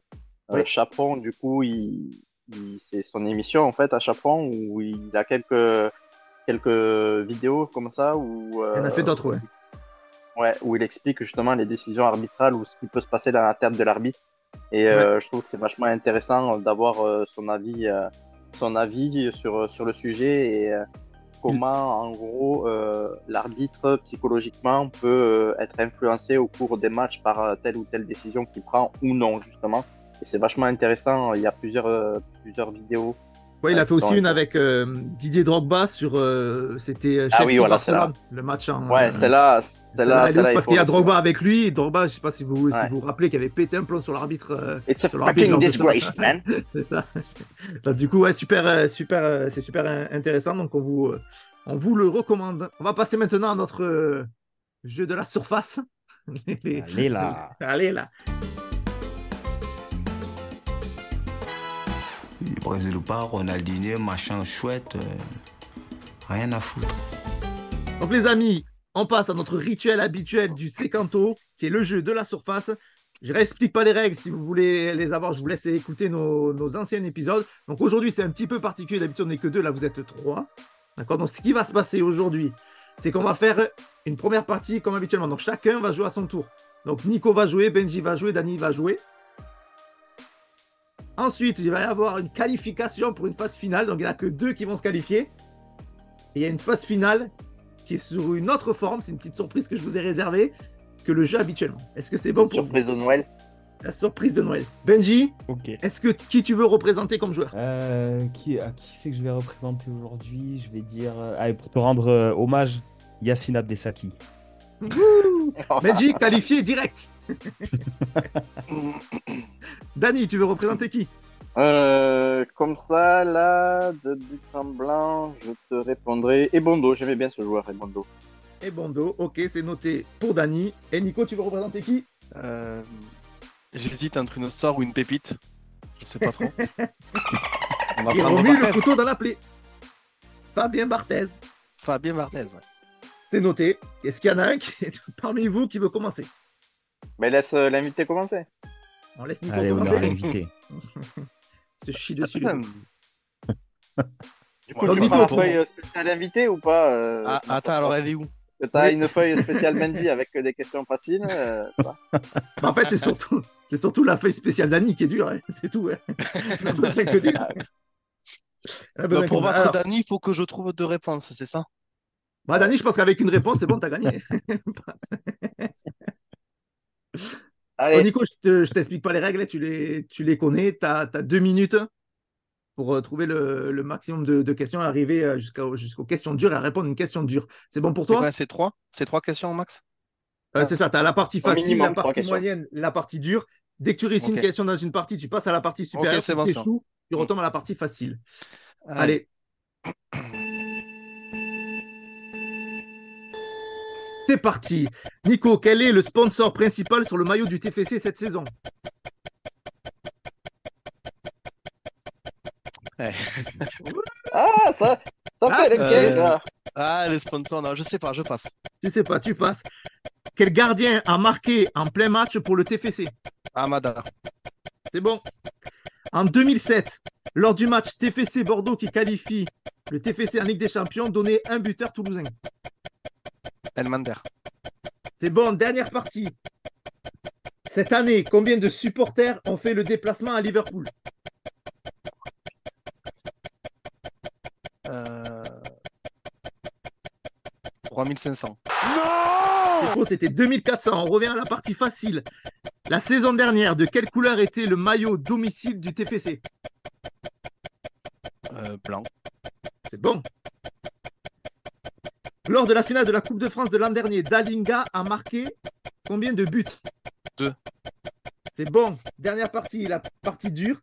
oui. Chaperon, du coup, il, c'est son émission en fait à Chaperon où il a quelques quelques vidéos comme ça où. il en a fait d'autres, ouais. Ouais, où il explique justement les décisions arbitrales ou ce qui peut se passer dans la tête de l'arbitre. Et euh, je trouve que c'est vachement intéressant d'avoir euh, son avis, euh, son avis sur sur le sujet et comment en gros l'arbitre psychologiquement peut être influencé au cours des matchs par telle ou telle décision qu'il prend ou non justement. Et c'est vachement intéressant. Il y a plusieurs plusieurs vidéos Ouais, il a fait aussi une avec euh, Didier Drogba sur. Euh, c'était ah oui, voilà, Barcelone, le match en. Ouais, c'est là. C'est là, là parce qu'il y a Drogba avec lui. Et Drogba, je sais pas si vous si vous, rappelez qu'il avait pété un plomb sur l'arbitre. Euh, It's a fucking disgrace, man. c'est ça. du coup, ouais, super, super, c'est super intéressant. Donc, on vous, on vous le recommande. On va passer maintenant à notre jeu de la surface. Les- Allez là. Allez là. Brésil machin chouette, euh, rien à foutre. Donc les amis, on passe à notre rituel habituel du sécanto, qui est le jeu de la surface. Je réexplique pas les règles, si vous voulez les avoir, je vous laisse écouter nos, nos anciens épisodes. Donc aujourd'hui, c'est un petit peu particulier, d'habitude on n'est que deux, là vous êtes trois. D'accord? Donc ce qui va se passer aujourd'hui, c'est qu'on va faire une première partie comme habituellement. Donc chacun va jouer à son tour. Donc Nico va jouer, Benji va jouer, Dani va jouer. Ensuite, il va y avoir une qualification pour une phase finale. Donc il n'y en a que deux qui vont se qualifier. Et il y a une phase finale qui est sur une autre forme. C'est une petite surprise que je vous ai réservée que le jeu habituellement. Est-ce que c'est bon pour Surprise de Noël. La surprise de Noël. Benji, Ok. est-ce que qui tu veux représenter comme joueur? Euh, qui, à qui c'est que je vais représenter aujourd'hui? Je vais dire. euh, allez, pour te rendre euh, hommage, Yassine Abdesaki. Benji, qualifié direct. Dani, tu veux représenter qui? Euh, comme ça, là, de but en blanc, je te répondrai. Ebondo, j'aimais bien ce joueur, Ebondo. Et Bondo, ok, c'est noté pour Dani. Et Nico, tu veux représenter qui? Euh, J'hésite entre une star ou une pépite. Je sais pas trop. On va Il prendre remue le couteau dans la plaie. Fabien Barthez, Fabien Barthez. ouais. c'est noté. Est-ce qu'il y en a un qui est parmi vous qui veut commencer? Mais laisse euh, l'invité commencer. On laisse Nico Allez, on commencer. invité. Se chie dessus. Deux. Du coup, Donc, Nico, pour- feuille spéciale invité ou pas euh, Ah, attends, alors elle est où? Est-ce que t'as Oui. une feuille spéciale Mendy avec des questions faciles euh, Bah, en fait, c'est surtout, c'est surtout la feuille spéciale d'Annie qui est dure. hein. C'est tout. hein. On a besoin que du- On a besoin Non, Pour battre Alors, Dani, il faut que je trouve deux réponses, c'est ça? Bah, Dani, je pense qu'avec une réponse, c'est bon, t'as gagné. Bon, Allez, Nico, je te- je t'explique pas les règles, tu les, tu les connais. Tu as, deux minutes pour euh, trouver le, le maximum de, de questions et arriver euh, jusqu'à- jusqu'aux questions dures et à répondre à une question dure. C'est bon pour C'est toi? quoi, c'est trois? C'est trois questions max? Euh, C'est ça, tu as la partie facile, minimum, la partie moyenne, la partie dure. Dès que tu réussis une question dans une partie, tu passes à la partie supérieure. c'est si bon, tu ça. échoues, tu retombes à la partie facile. Allez. Allez. C'est parti. Nico, quel est le sponsor principal sur le maillot du TFC cette saison? Ah, ça, ça Ah, fait. Ah, les sponsors, non, je sais pas, je passe. Tu sais pas, tu passes. Quel gardien a marqué en plein match pour le TFC Amada. C'est bon. En 2007, lors du match TFC Bordeaux qui qualifie le TFC en Ligue des Champions, donnait un buteur toulousain. Elmander. C'est bon, dernière partie. Cette année, combien de supporters ont fait le déplacement à Liverpool? Euh... 3500. C'est faux, c'était 2400. On revient à la partie facile. La saison dernière, de quelle couleur était le maillot domicile du TFC Euh, blanc. C'est bon. Lors de la finale de la Coupe de France de l'an dernier, Dalinga a marqué combien de buts? Deux. C'est bon. Dernière partie, la partie dure.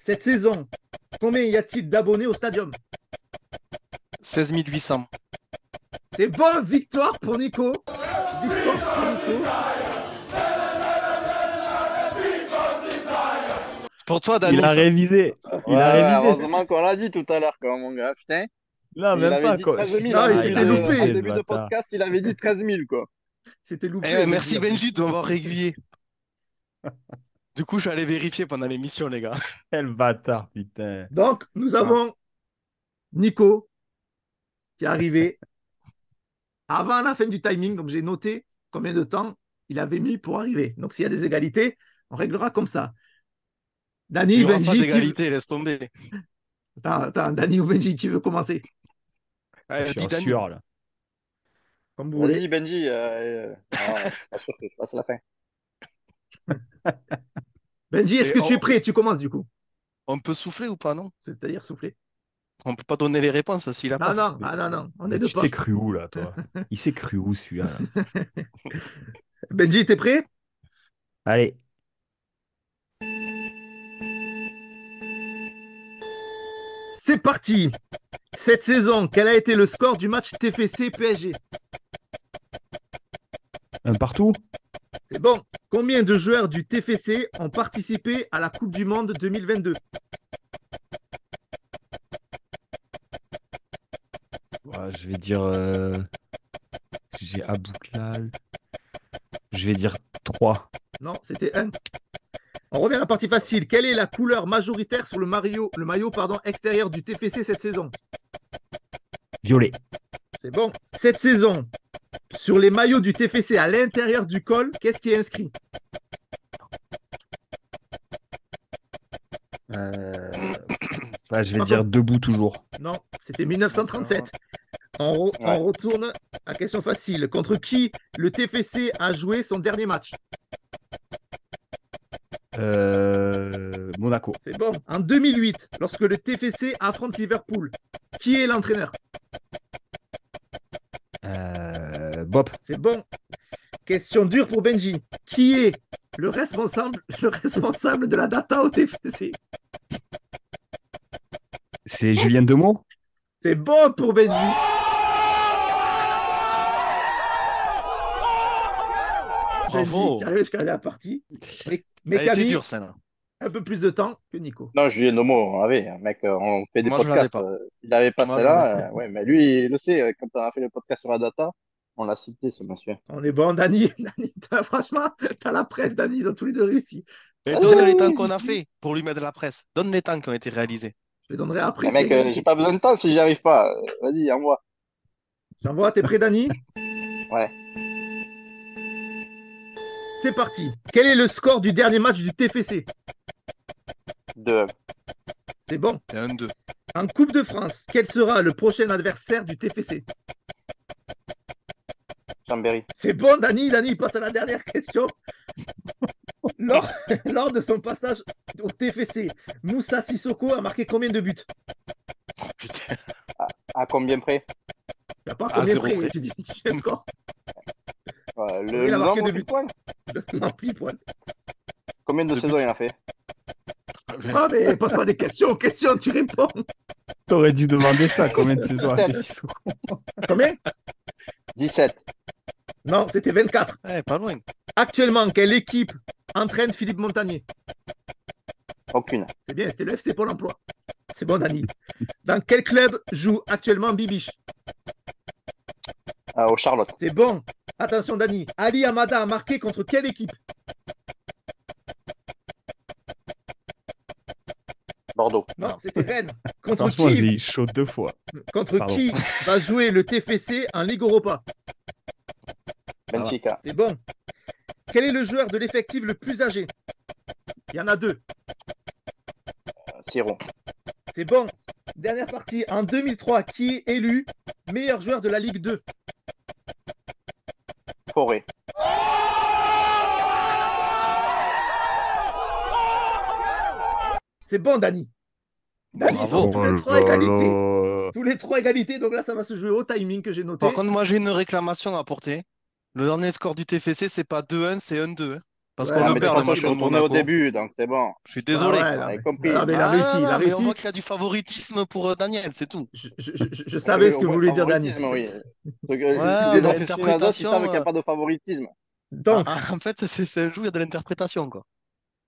Cette saison, combien y a-t-il d'abonnés au stadium? 16 800. C'est bon, victoire pour Nico. Victoire pour Nico. C'est pour toi, Dani. Il a révisé. Il Ouais, a révisé. Heureusement qu'on l'a dit tout à l'heure, quand mon gars. Putain. Non, il même pas. quoi. 13 000. Non, il s'était loupé, le début de podcast, il avait dit 13 000, quoi. C'était loupé. Eh, merci Benji de m'avoir aiguillé. Du coup, je suis allé vérifier pendant l'émission, les gars. Quel bâtard, putain. Donc, nous avons Nico qui est arrivé avant la fin du timing. Donc, j'ai noté combien de temps il avait mis pour arriver. Donc, s'il y a des égalités, on réglera comme ça. Dani, pas Benji, qui... d'égalité, laisse tomber. Attends, attends, Dani ou Benji, qui veut commencer Je suis sûr, là. Comme vous voulez. Benji. Euh, euh, ah, je passe la fin. Benji, est-ce que tu es prêt? Tu commences du coup. On peut souffler ou pas, non? C'est-à-dire souffler. On peut pas donner les réponses s'il a Non, pas. non, ah, non, non, on est Mais de tu pas. t'es cru où, là, toi? Il s'est cru où, celui-là là? Benji, t'es prêt? Allez. C'est parti. Cette saison, quel a été le score du match TFC PSG Un partout C'est bon. Combien de joueurs du TFC ont participé à la Coupe du Monde 2022 Ouais, Je vais dire. euh, J'ai Abouklal. Je vais dire 3. Non, c'était un. On revient à la partie facile. Quelle est la couleur majoritaire sur le maillot, le maillot pardon, extérieur du TFC cette saison? Violet. C'est bon. Cette saison, sur les maillots du TFC à l'intérieur du col, qu'est-ce qui est inscrit? Euh, ouais, je vais dire debout toujours. Non, c'était 1937. On, re- on Ouais. retourne à question facile. Contre qui le TFC a joué son dernier match? Euh, Monaco. C'est bon. En 2008, lorsque le TFC affronte Liverpool, qui est l'entraîneur? Euh, Bob. C'est bon. Question dure pour Benji. Qui est le responsable, le responsable de la data au TFC C'est Julien Demeaux C'est bon pour Benji. Benji Bravo. qui arrive jusqu'à la partie. Mais, mais Camille, dure, celle-là. Un peu plus de temps que Nico. Non, Julien Nomo, on l'avait, mec, euh, on fait des Moi, je l'avais podcasts. pas. euh, S'il n'avait pas celle-là, euh, ouais, mais lui, il le sait, quand on a fait le podcast sur la data, on l'a cité, ce monsieur. On est bon, Dani. Dani, t'as- franchement, t'as la presse, Dani. Ils ont tous les deux réussi. Ah donne oui. les temps qu'on a fait pour lui mettre de la presse. Donne les temps qui ont été réalisés. Je les donnerai après. Mais mec, euh, j'ai pas besoin de temps si j'y arrive pas. Vas-y, envoie. J'envoie, t'es prêt, Dani? Ouais. C'est parti. Quel est le score du dernier match du TFC Deux. C'est bon. C'est un 2. En Coupe de France, quel sera le prochain adversaire du TFC Chambéry. C'est bon, Dani. Dani il passe à la dernière question. Lors, lors de son passage au TFC, Moussa Sissoko a marqué combien de buts? Oh, putain. À combien près? Il n'y a pas Ah, combien près, près. tu dis, tu score. Euh, le il a marqué de buts. points? Le- Non, poil. Combien de Deux saisons buts. il a fait? Ah, mais pose pas des questions. Questions, tu réponds. T'aurais dû demander ça, combien de saisons a fait Sissoko Combien? 17. Non, c'était 24. Eh, pas loin. Actuellement, quelle équipe entraîne Philippe Montagnier? Aucune. C'est bien, c'était le FC Pôle emploi. C'est bon, Dani. Dans quel club joue actuellement Bibiche? Euh, au Charlotte. C'est bon. Attention, Dani. Ali Amada a marqué contre quelle équipe? Bordeaux. Non, c'était Rennes. Contre j'ai qui, eu chaud deux fois. contre Pardon. qui va jouer le TFC en Ligue Europa? Benfica. C'est bon. Quel est le joueur de l'effectif le plus âgé? Il y en a deux. Euh, Siro. C'est bon. Dernière partie. En 2003, qui est élu meilleur joueur de la Ligue 2 Forêt. C'est bon, Dani. Dani, Bravo. donc, tous les Oh trois là égalités. là. Tous les trois égalités. Donc là, ça va se jouer au timing que j'ai noté. Par contre, moi, j'ai une réclamation à apporter. Le dernier score du TFC, c'est pas 2-1, c'est 1-2. hein. Parce Ouais, qu'on le perd match je suis retourné au début, donc c'est bon. Je suis désolé. Ah ouais, mais- compris. Ah, mais il a Ah, réussi, il a mais réussi. On voit qu'il y a du favoritisme pour euh, Daniel, c'est tout. Je, je- je- je savais ce que Oui, voulait dire Dani. favoritisme, Oui. Donc, Ouais, les aficionados, ils l'interprétation, savent qu'il n'y a euh, pas de favoritisme. Donc, Ah, en fait, c'est c'est un jeu, il y a de l'interprétation, quoi.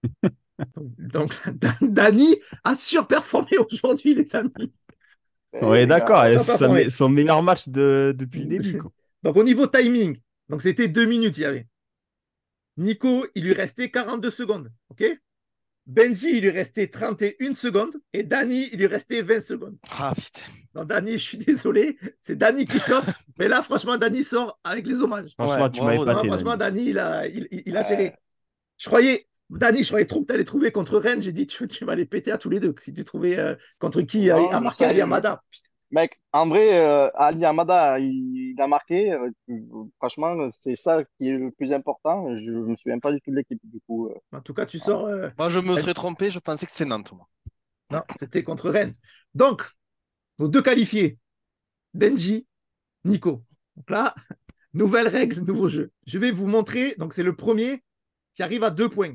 donc Dani a surperformé aujourd'hui, les amis. Eh, gars, d'accord. Attends, c'est son, meilleur match de, depuis le début. quoi. Donc, au niveau timing, donc c'était deux minutes, il y avait. Nico, il lui restait 42 secondes. OK? Benji, il lui restait 31 secondes. Et Dani, il lui restait 20 secondes. Ah, putain. Non, Dani, je suis désolé. C'est Dani qui sort. Mais là, franchement, Dani sort avec les hommages. Franchement, Ouais, tu m'as épaté. franchement, Dani. Il a, il, il- il a géré. Je croyais, Dani, je croyais trop que tu allais trouver contre Rennes. J'ai dit, tu, tu vas les péter à tous les deux. Si tu trouvais euh, contre qui Non, a marqué Ali Amada. Mec, en vrai, euh, Ali Amada, il, il a marqué. euh, franchement, c'est ça qui est le plus important. Je me souviens pas du tout de l'équipe, du coup. euh. En tout cas, tu sors. euh, Moi, je me serais trompé, je pensais que c'est Nantes, moi. Non, c'était contre Rennes. Donc, nos deux qualifiés, Benji, Nico. Donc là, nouvelle règle, nouveau jeu. Je vais vous montrer. Donc, c'est le premier qui arrive à deux points.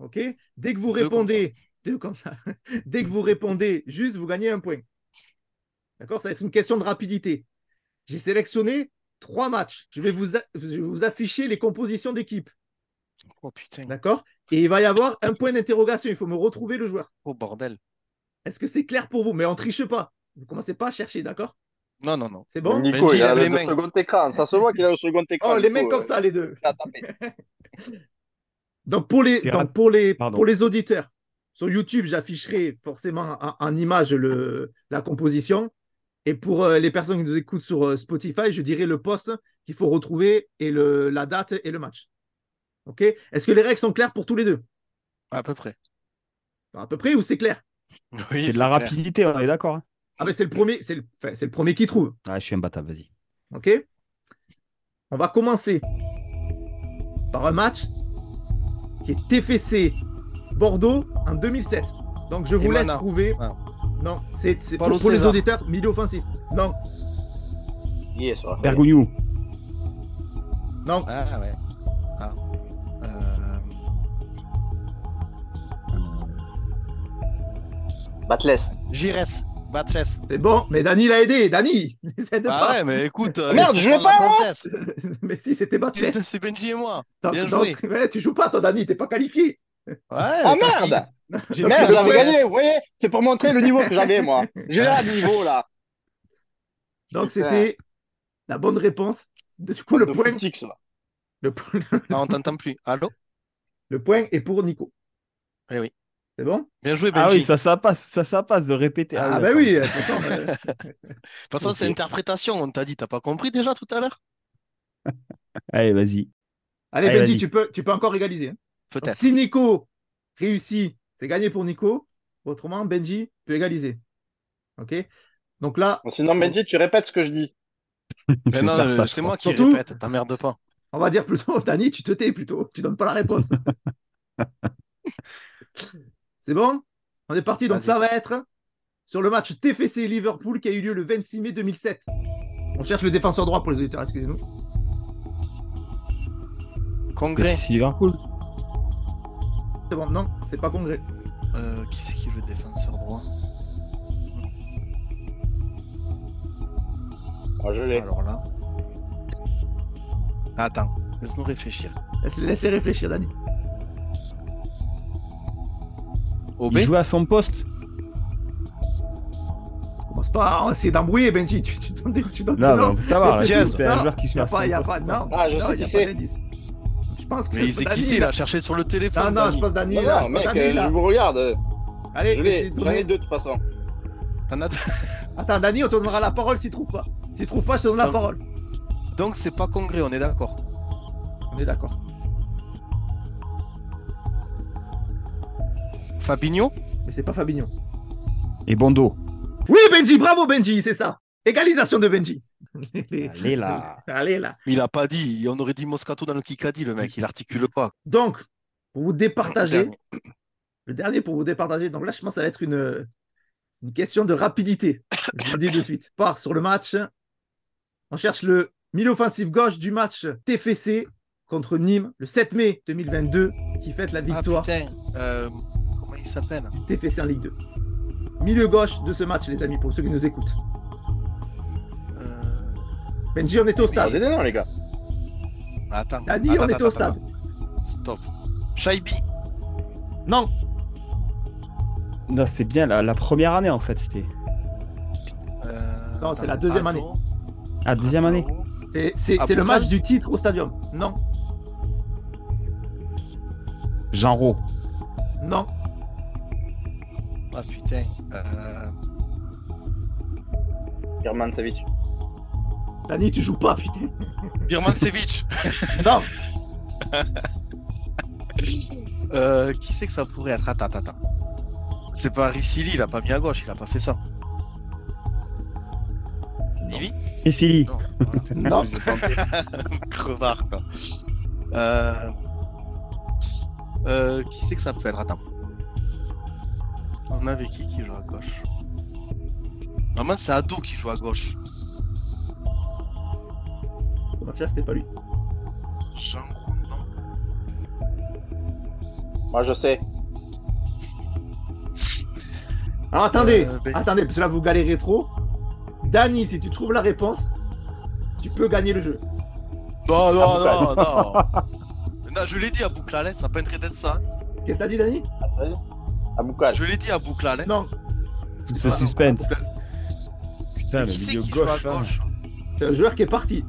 OK? Dès que vous Deux répondez, deux comme ça. Dès que vous répondez juste, vous gagnez un point. D'accord? Ça va être une question de rapidité. J'ai sélectionné trois matchs. Je vais vous, a- je vais vous afficher les compositions d'équipe. Oh putain, D'accord? Et il va y avoir un point d'interrogation. Il faut me retrouver le joueur. oh bordel. Est-ce que c'est clair pour vous? Mais on triche pas. Vous commencez pas à chercher, d'accord? Non, non, non. C'est bon? Nico, Benji, il a lève le, les le mains. second écran. Ça se voit qu'il a le second écran. Oh, les mains comme euh, ça, les deux. Donc pour les, donc, pour les, Pardon. pour les auditeurs, sur YouTube, j'afficherai forcément en, en image le, la composition. Et pour euh, les personnes qui nous écoutent sur euh, Spotify, je dirai le poste qu'il faut retrouver et le, la date et le match. OK? Est-ce que les règles sont claires pour tous les deux? À peu près. À peu près ou c'est clair? Oui, C'est de la clair. rapidité, on est d'accord. hein Ah ben c'est le premier, c'est le, enfin, c'est le premier qui trouve. Ah, je suis imbattable, vas-y. OK? On va commencer par un match qui est TFC Bordeaux en 2007. Donc je vous Et laisse Mana. trouver. Ah. Non, c'est pour, pour les auditeurs, milieu offensif. Non, Yes, non, Ah ouais. Ah. Euh, Batless. Jires, Batres. c'est bon, mais Dani l'a aidé. Dani, n'essaie de Ah pas. ouais, mais écoute. euh, Merde, je vais pas, moi princesse. mais si, c'était Batless. C'est Benji et moi. Donc- bien donc, joué. ouais, tu joues pas, toi, Dani, t'es pas qualifié. Ouais, Ah merde j'ai Donc, c'est Merde, le la j'avais point. gagné, vous voyez C'est pour montrer le niveau que j'avais, moi. J'ai là le niveau, là. Donc Putain. c'était la bonne réponse. Du coup, le De point, footix, là. le, point- Non, on t'entend plus. Allô? Le point est pour Nico. Eh oui. C'est bon? Bien joué, Benji. Ah oui, ça, ça passe, ça, ça passe de répéter. Ah, ben oui, de toute façon. De toute façon, c'est interprétation. On t'a dit, t'as pas compris déjà tout à l'heure? Allez, vas-y. Allez, Allez, Benji, tu peux, tu peux encore égaliser. hein. Peut-être. si Nico réussit, c'est gagné pour Nico. Autrement, Benji peut égaliser. OK Donc là, Sinon, Benji, tu répètes ce que je dis. Mais non, euh, c'est moi qui Surtout- répète. T'emmerdes pas. on va dire plutôt, Dani, tu te tais plutôt. Tu donnes pas la réponse. C'est bon? On est parti. Donc ça va être sur le match TFC Liverpool qui a eu lieu le 26 mai 2007. On cherche le défenseur droit pour les auditeurs, excusez-nous. Congrès. C'est Liverpool. C'est bon, non, c'est pas congrès. Euh, qui c'est qui joue défenseur droit? Ah, je l'ai. Alors là. Attends, laisse-nous réfléchir. Laisse- Laissez réfléchir, Dani. OB Il joue à son poste. Commence pas à essayer d'embrouiller, Benji. Tu, tu donnes des- tu donnes Non, mais ça va. C'était un non, joueur qui joue à son pas, y a poste. pas, non. Ah, je non, sais qui c'est. Je pense que Mais c'est qui c'est là- Il a cherché sur le téléphone. Non, non, Dani. je pense Dani Non, non, mec, euh, là. je vous regarde. Allez, Je l'ai. J'en donner- ai deux, de toute façon. T'en as deux. Attends, Dani, on te donnera la parole s'il trouve pas. S'il trouve pas, je te donne la Non. parole. Donc c'est pas Congrès, on est d'accord. On est d'accord. Fabinho Mais c'est pas Fabinho. Et Bondo. Oui, Benji, bravo Benji, c'est ça. Égalisation de Benji. Allez là. Allez là. Il a pas dit. On aurait dit Moscato dans le Kikadi, le mec. Il articule pas. Donc, pour vous départager, Dernier. le dernier pour vous départager, donc là, je pense que ça va être une, une question de rapidité. Je vous le dis de suite. Part sur le match. On cherche le milieu offensif gauche du match TFC contre Nîmes le 7 mai 2022 qui fête la Ah victoire putain. euh, s'appelle TFC en Ligue 2. Milieu gauche de ce match, les amis, pour ceux qui nous écoutent. Euh, Benji, on était au stade. des noms, les gars. Attends. Dani, attends, on attends, au attends, stade. Stop. Shaibi. Non, Non, c'était bien la, la première année en fait. C'était. Euh, Non, c'est la deuxième Ato. année. Ah, deuxième année. Ato. c'est Ah, le match du titre au stadium. Non, Jean Rau. non, Ah putain. Euh, German Savic. Dani, tu joues pas, putain. Birmancevic. Non, Euh, qui c'est que ça pourrait être? Attends, attends, attends. C'est pas Ricili, il a pas mis à gauche, il a pas fait ça. Nivi Silly. Non. voilà. Crevard, quoi. Euh... Euh, qui c'est que ça peut être? Attends. On avait qui qui joue à gauche Normalement, c'est Ado qui joue à gauche. Mathias, c'était pas lui. Jean Rondon. Moi, je sais. Alors attendez, Euh, ben- attendez, parce que là vous galérez trop. Dani, si tu trouves la réponse, Tu peux gagner le jeu. Non, non, Aboukal. non, non. Non, je l'ai dit à Bouclalais, ça peut être d'être ça. hein. Qu'est-ce que t'as dit, Dani? Aboukal. Je l'ai dit à Bouclalais. Non. Tout ce Ah, non, suspense. Putain, le milieu gauche. gauche C'est un joueur qui est parti.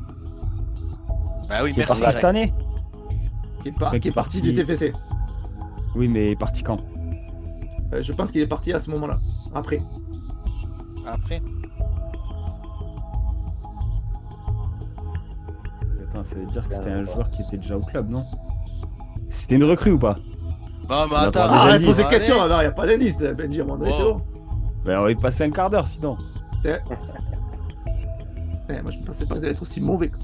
Bah oui, Qui est merci. parti cette année Qui est, par- qui est parti du. TFC. Oui, mais il est parti quand? Euh, je pense qu'il est parti à ce moment-là. Après. Après? Attends, ça veut dire que c'était un joueur qui était déjà au club, non? C'était une recrue ou pas? Non, mais On a attends. arrête de poser question. Non, il n'y a pas d'indice, Benji. À un moment donné, c'est bon. Ben, on va y passer un quart d'heure sinon. Eh, moi, je ne pensais pas que vous allez être aussi mauvais. quoi.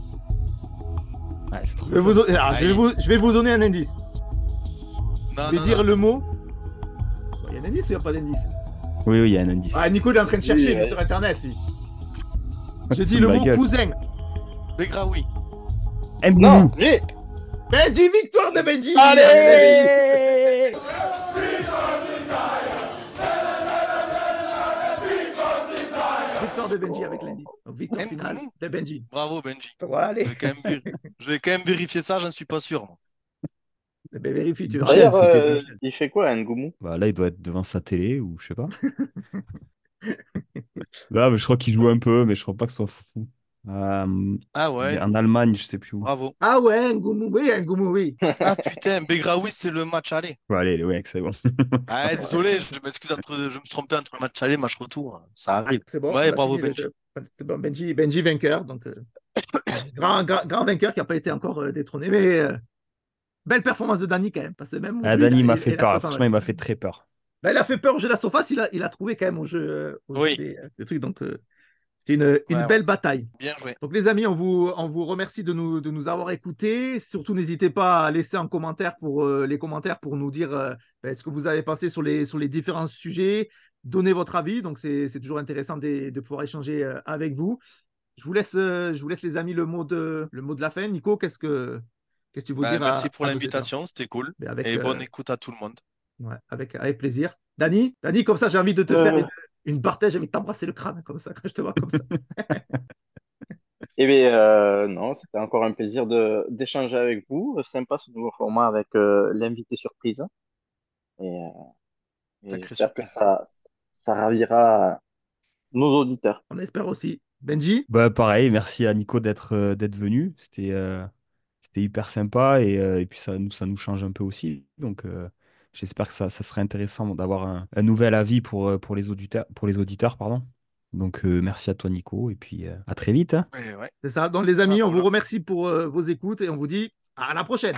Ouais, c'est trop Je vais, vous don- ah, je, vais vous... je vais vous donner un indice. Non, je vais non, dire non. le mot. Il y a un indice ou il n'y a pas d'indice? Oui, oui, il y a un indice. Ah, Nico, il est en train de chercher Oui, lui, ouais. sur Internet. lui. Je dis le ma mot gueule. cousin. Begraoui. Non, j'ai. Benji, victoire de Benji Allez Victoire de Benji avec l'indice. Victoire finale de Benji. Bravo, Benji. Allez. Je vais quand même, vér- je vais quand même vérifier ça, j'en suis pas sûr. Eh ben, vérifie, tu. D'ailleurs, euh, il fait quoi, Ngoumou Bah là, il doit être devant sa télé ou je sais pas. Là, mais je crois qu'il joue un peu, mais je crois pas que ce soit fou. Euh, Ah ouais, en Allemagne, je sais plus où. bravo. Ah ouais, Ngoumou, oui, Ngoumou, oui. Ah putain, Begraoui, c'est le match aller. Ouais, allez, ouais, c'est bon. Ah, désolé, je m'excuse, entre, je me suis trompé entre le match aller et le match retour. Ça arrive. C'est bon. Ouais, a bravo, Benji. C'est bon, Benji, Benji vainqueur. Donc, euh, grand, grand, grand vainqueur qui n'a pas été encore euh, détrôné. Mais euh, belle performance de Dani quand même. Parce que même Ah, Dani il a- m'a fait il peur. Franchement, il m'a fait très peur. Ben, il a fait peur au jeu de la surface. Il a, il a trouvé quand même au jeu, euh, au jeu Oui. des, euh, des trucs. Donc, c'était une, une Ouais, belle bataille. Bien joué. Donc les amis, on vous, on vous remercie de nous, de nous avoir écoutés. Surtout, n'hésitez pas à laisser un commentaire pour euh, les commentaires pour nous dire euh, ben, ce que vous avez pensé sur les, sur les différents sujets. Donnez votre avis. Donc c'est c'est toujours intéressant de, de pouvoir échanger euh, avec vous. Je vous laisse, euh, je vous laisse les amis le mot de, le mot de la fin. Nico, qu'est-ce que qu'est-ce que tu veux Bah, dire à- merci pour à l'invitation, c'était cool. avec, Et euh, bonne écoute à tout le monde. ouais, avec, avec plaisir. Dani, Dani, comme ça, j'ai envie de te Euh. faire une, barthèse. J'ai envie de t'embrasser le crâne comme ça quand je te vois comme ça. Eh bien, euh, non, c'était encore un plaisir de d'échanger avec vous. Sympa ce nouveau format avec euh, l'invité surprise. Et, euh, et j'espère que ça, ça ravira nos auditeurs. On espère aussi. Benji, Bah, pareil, merci à Nico d'être euh, d'être venu. C'était euh, c'était hyper sympa et, euh, et puis ça nous, ça nous change un peu aussi. Donc, euh, j'espère que ça, ça serait intéressant d'avoir un, un nouvel avis pour, euh, pour les auditeurs, pour les auditeurs, pardon. Donc, euh, merci à toi, Nico, et puis euh, à très vite. hein. Ouais. c'est ça. Donc les amis, on vous remercie pour euh, vos écoutes et on vous dit à la prochaine.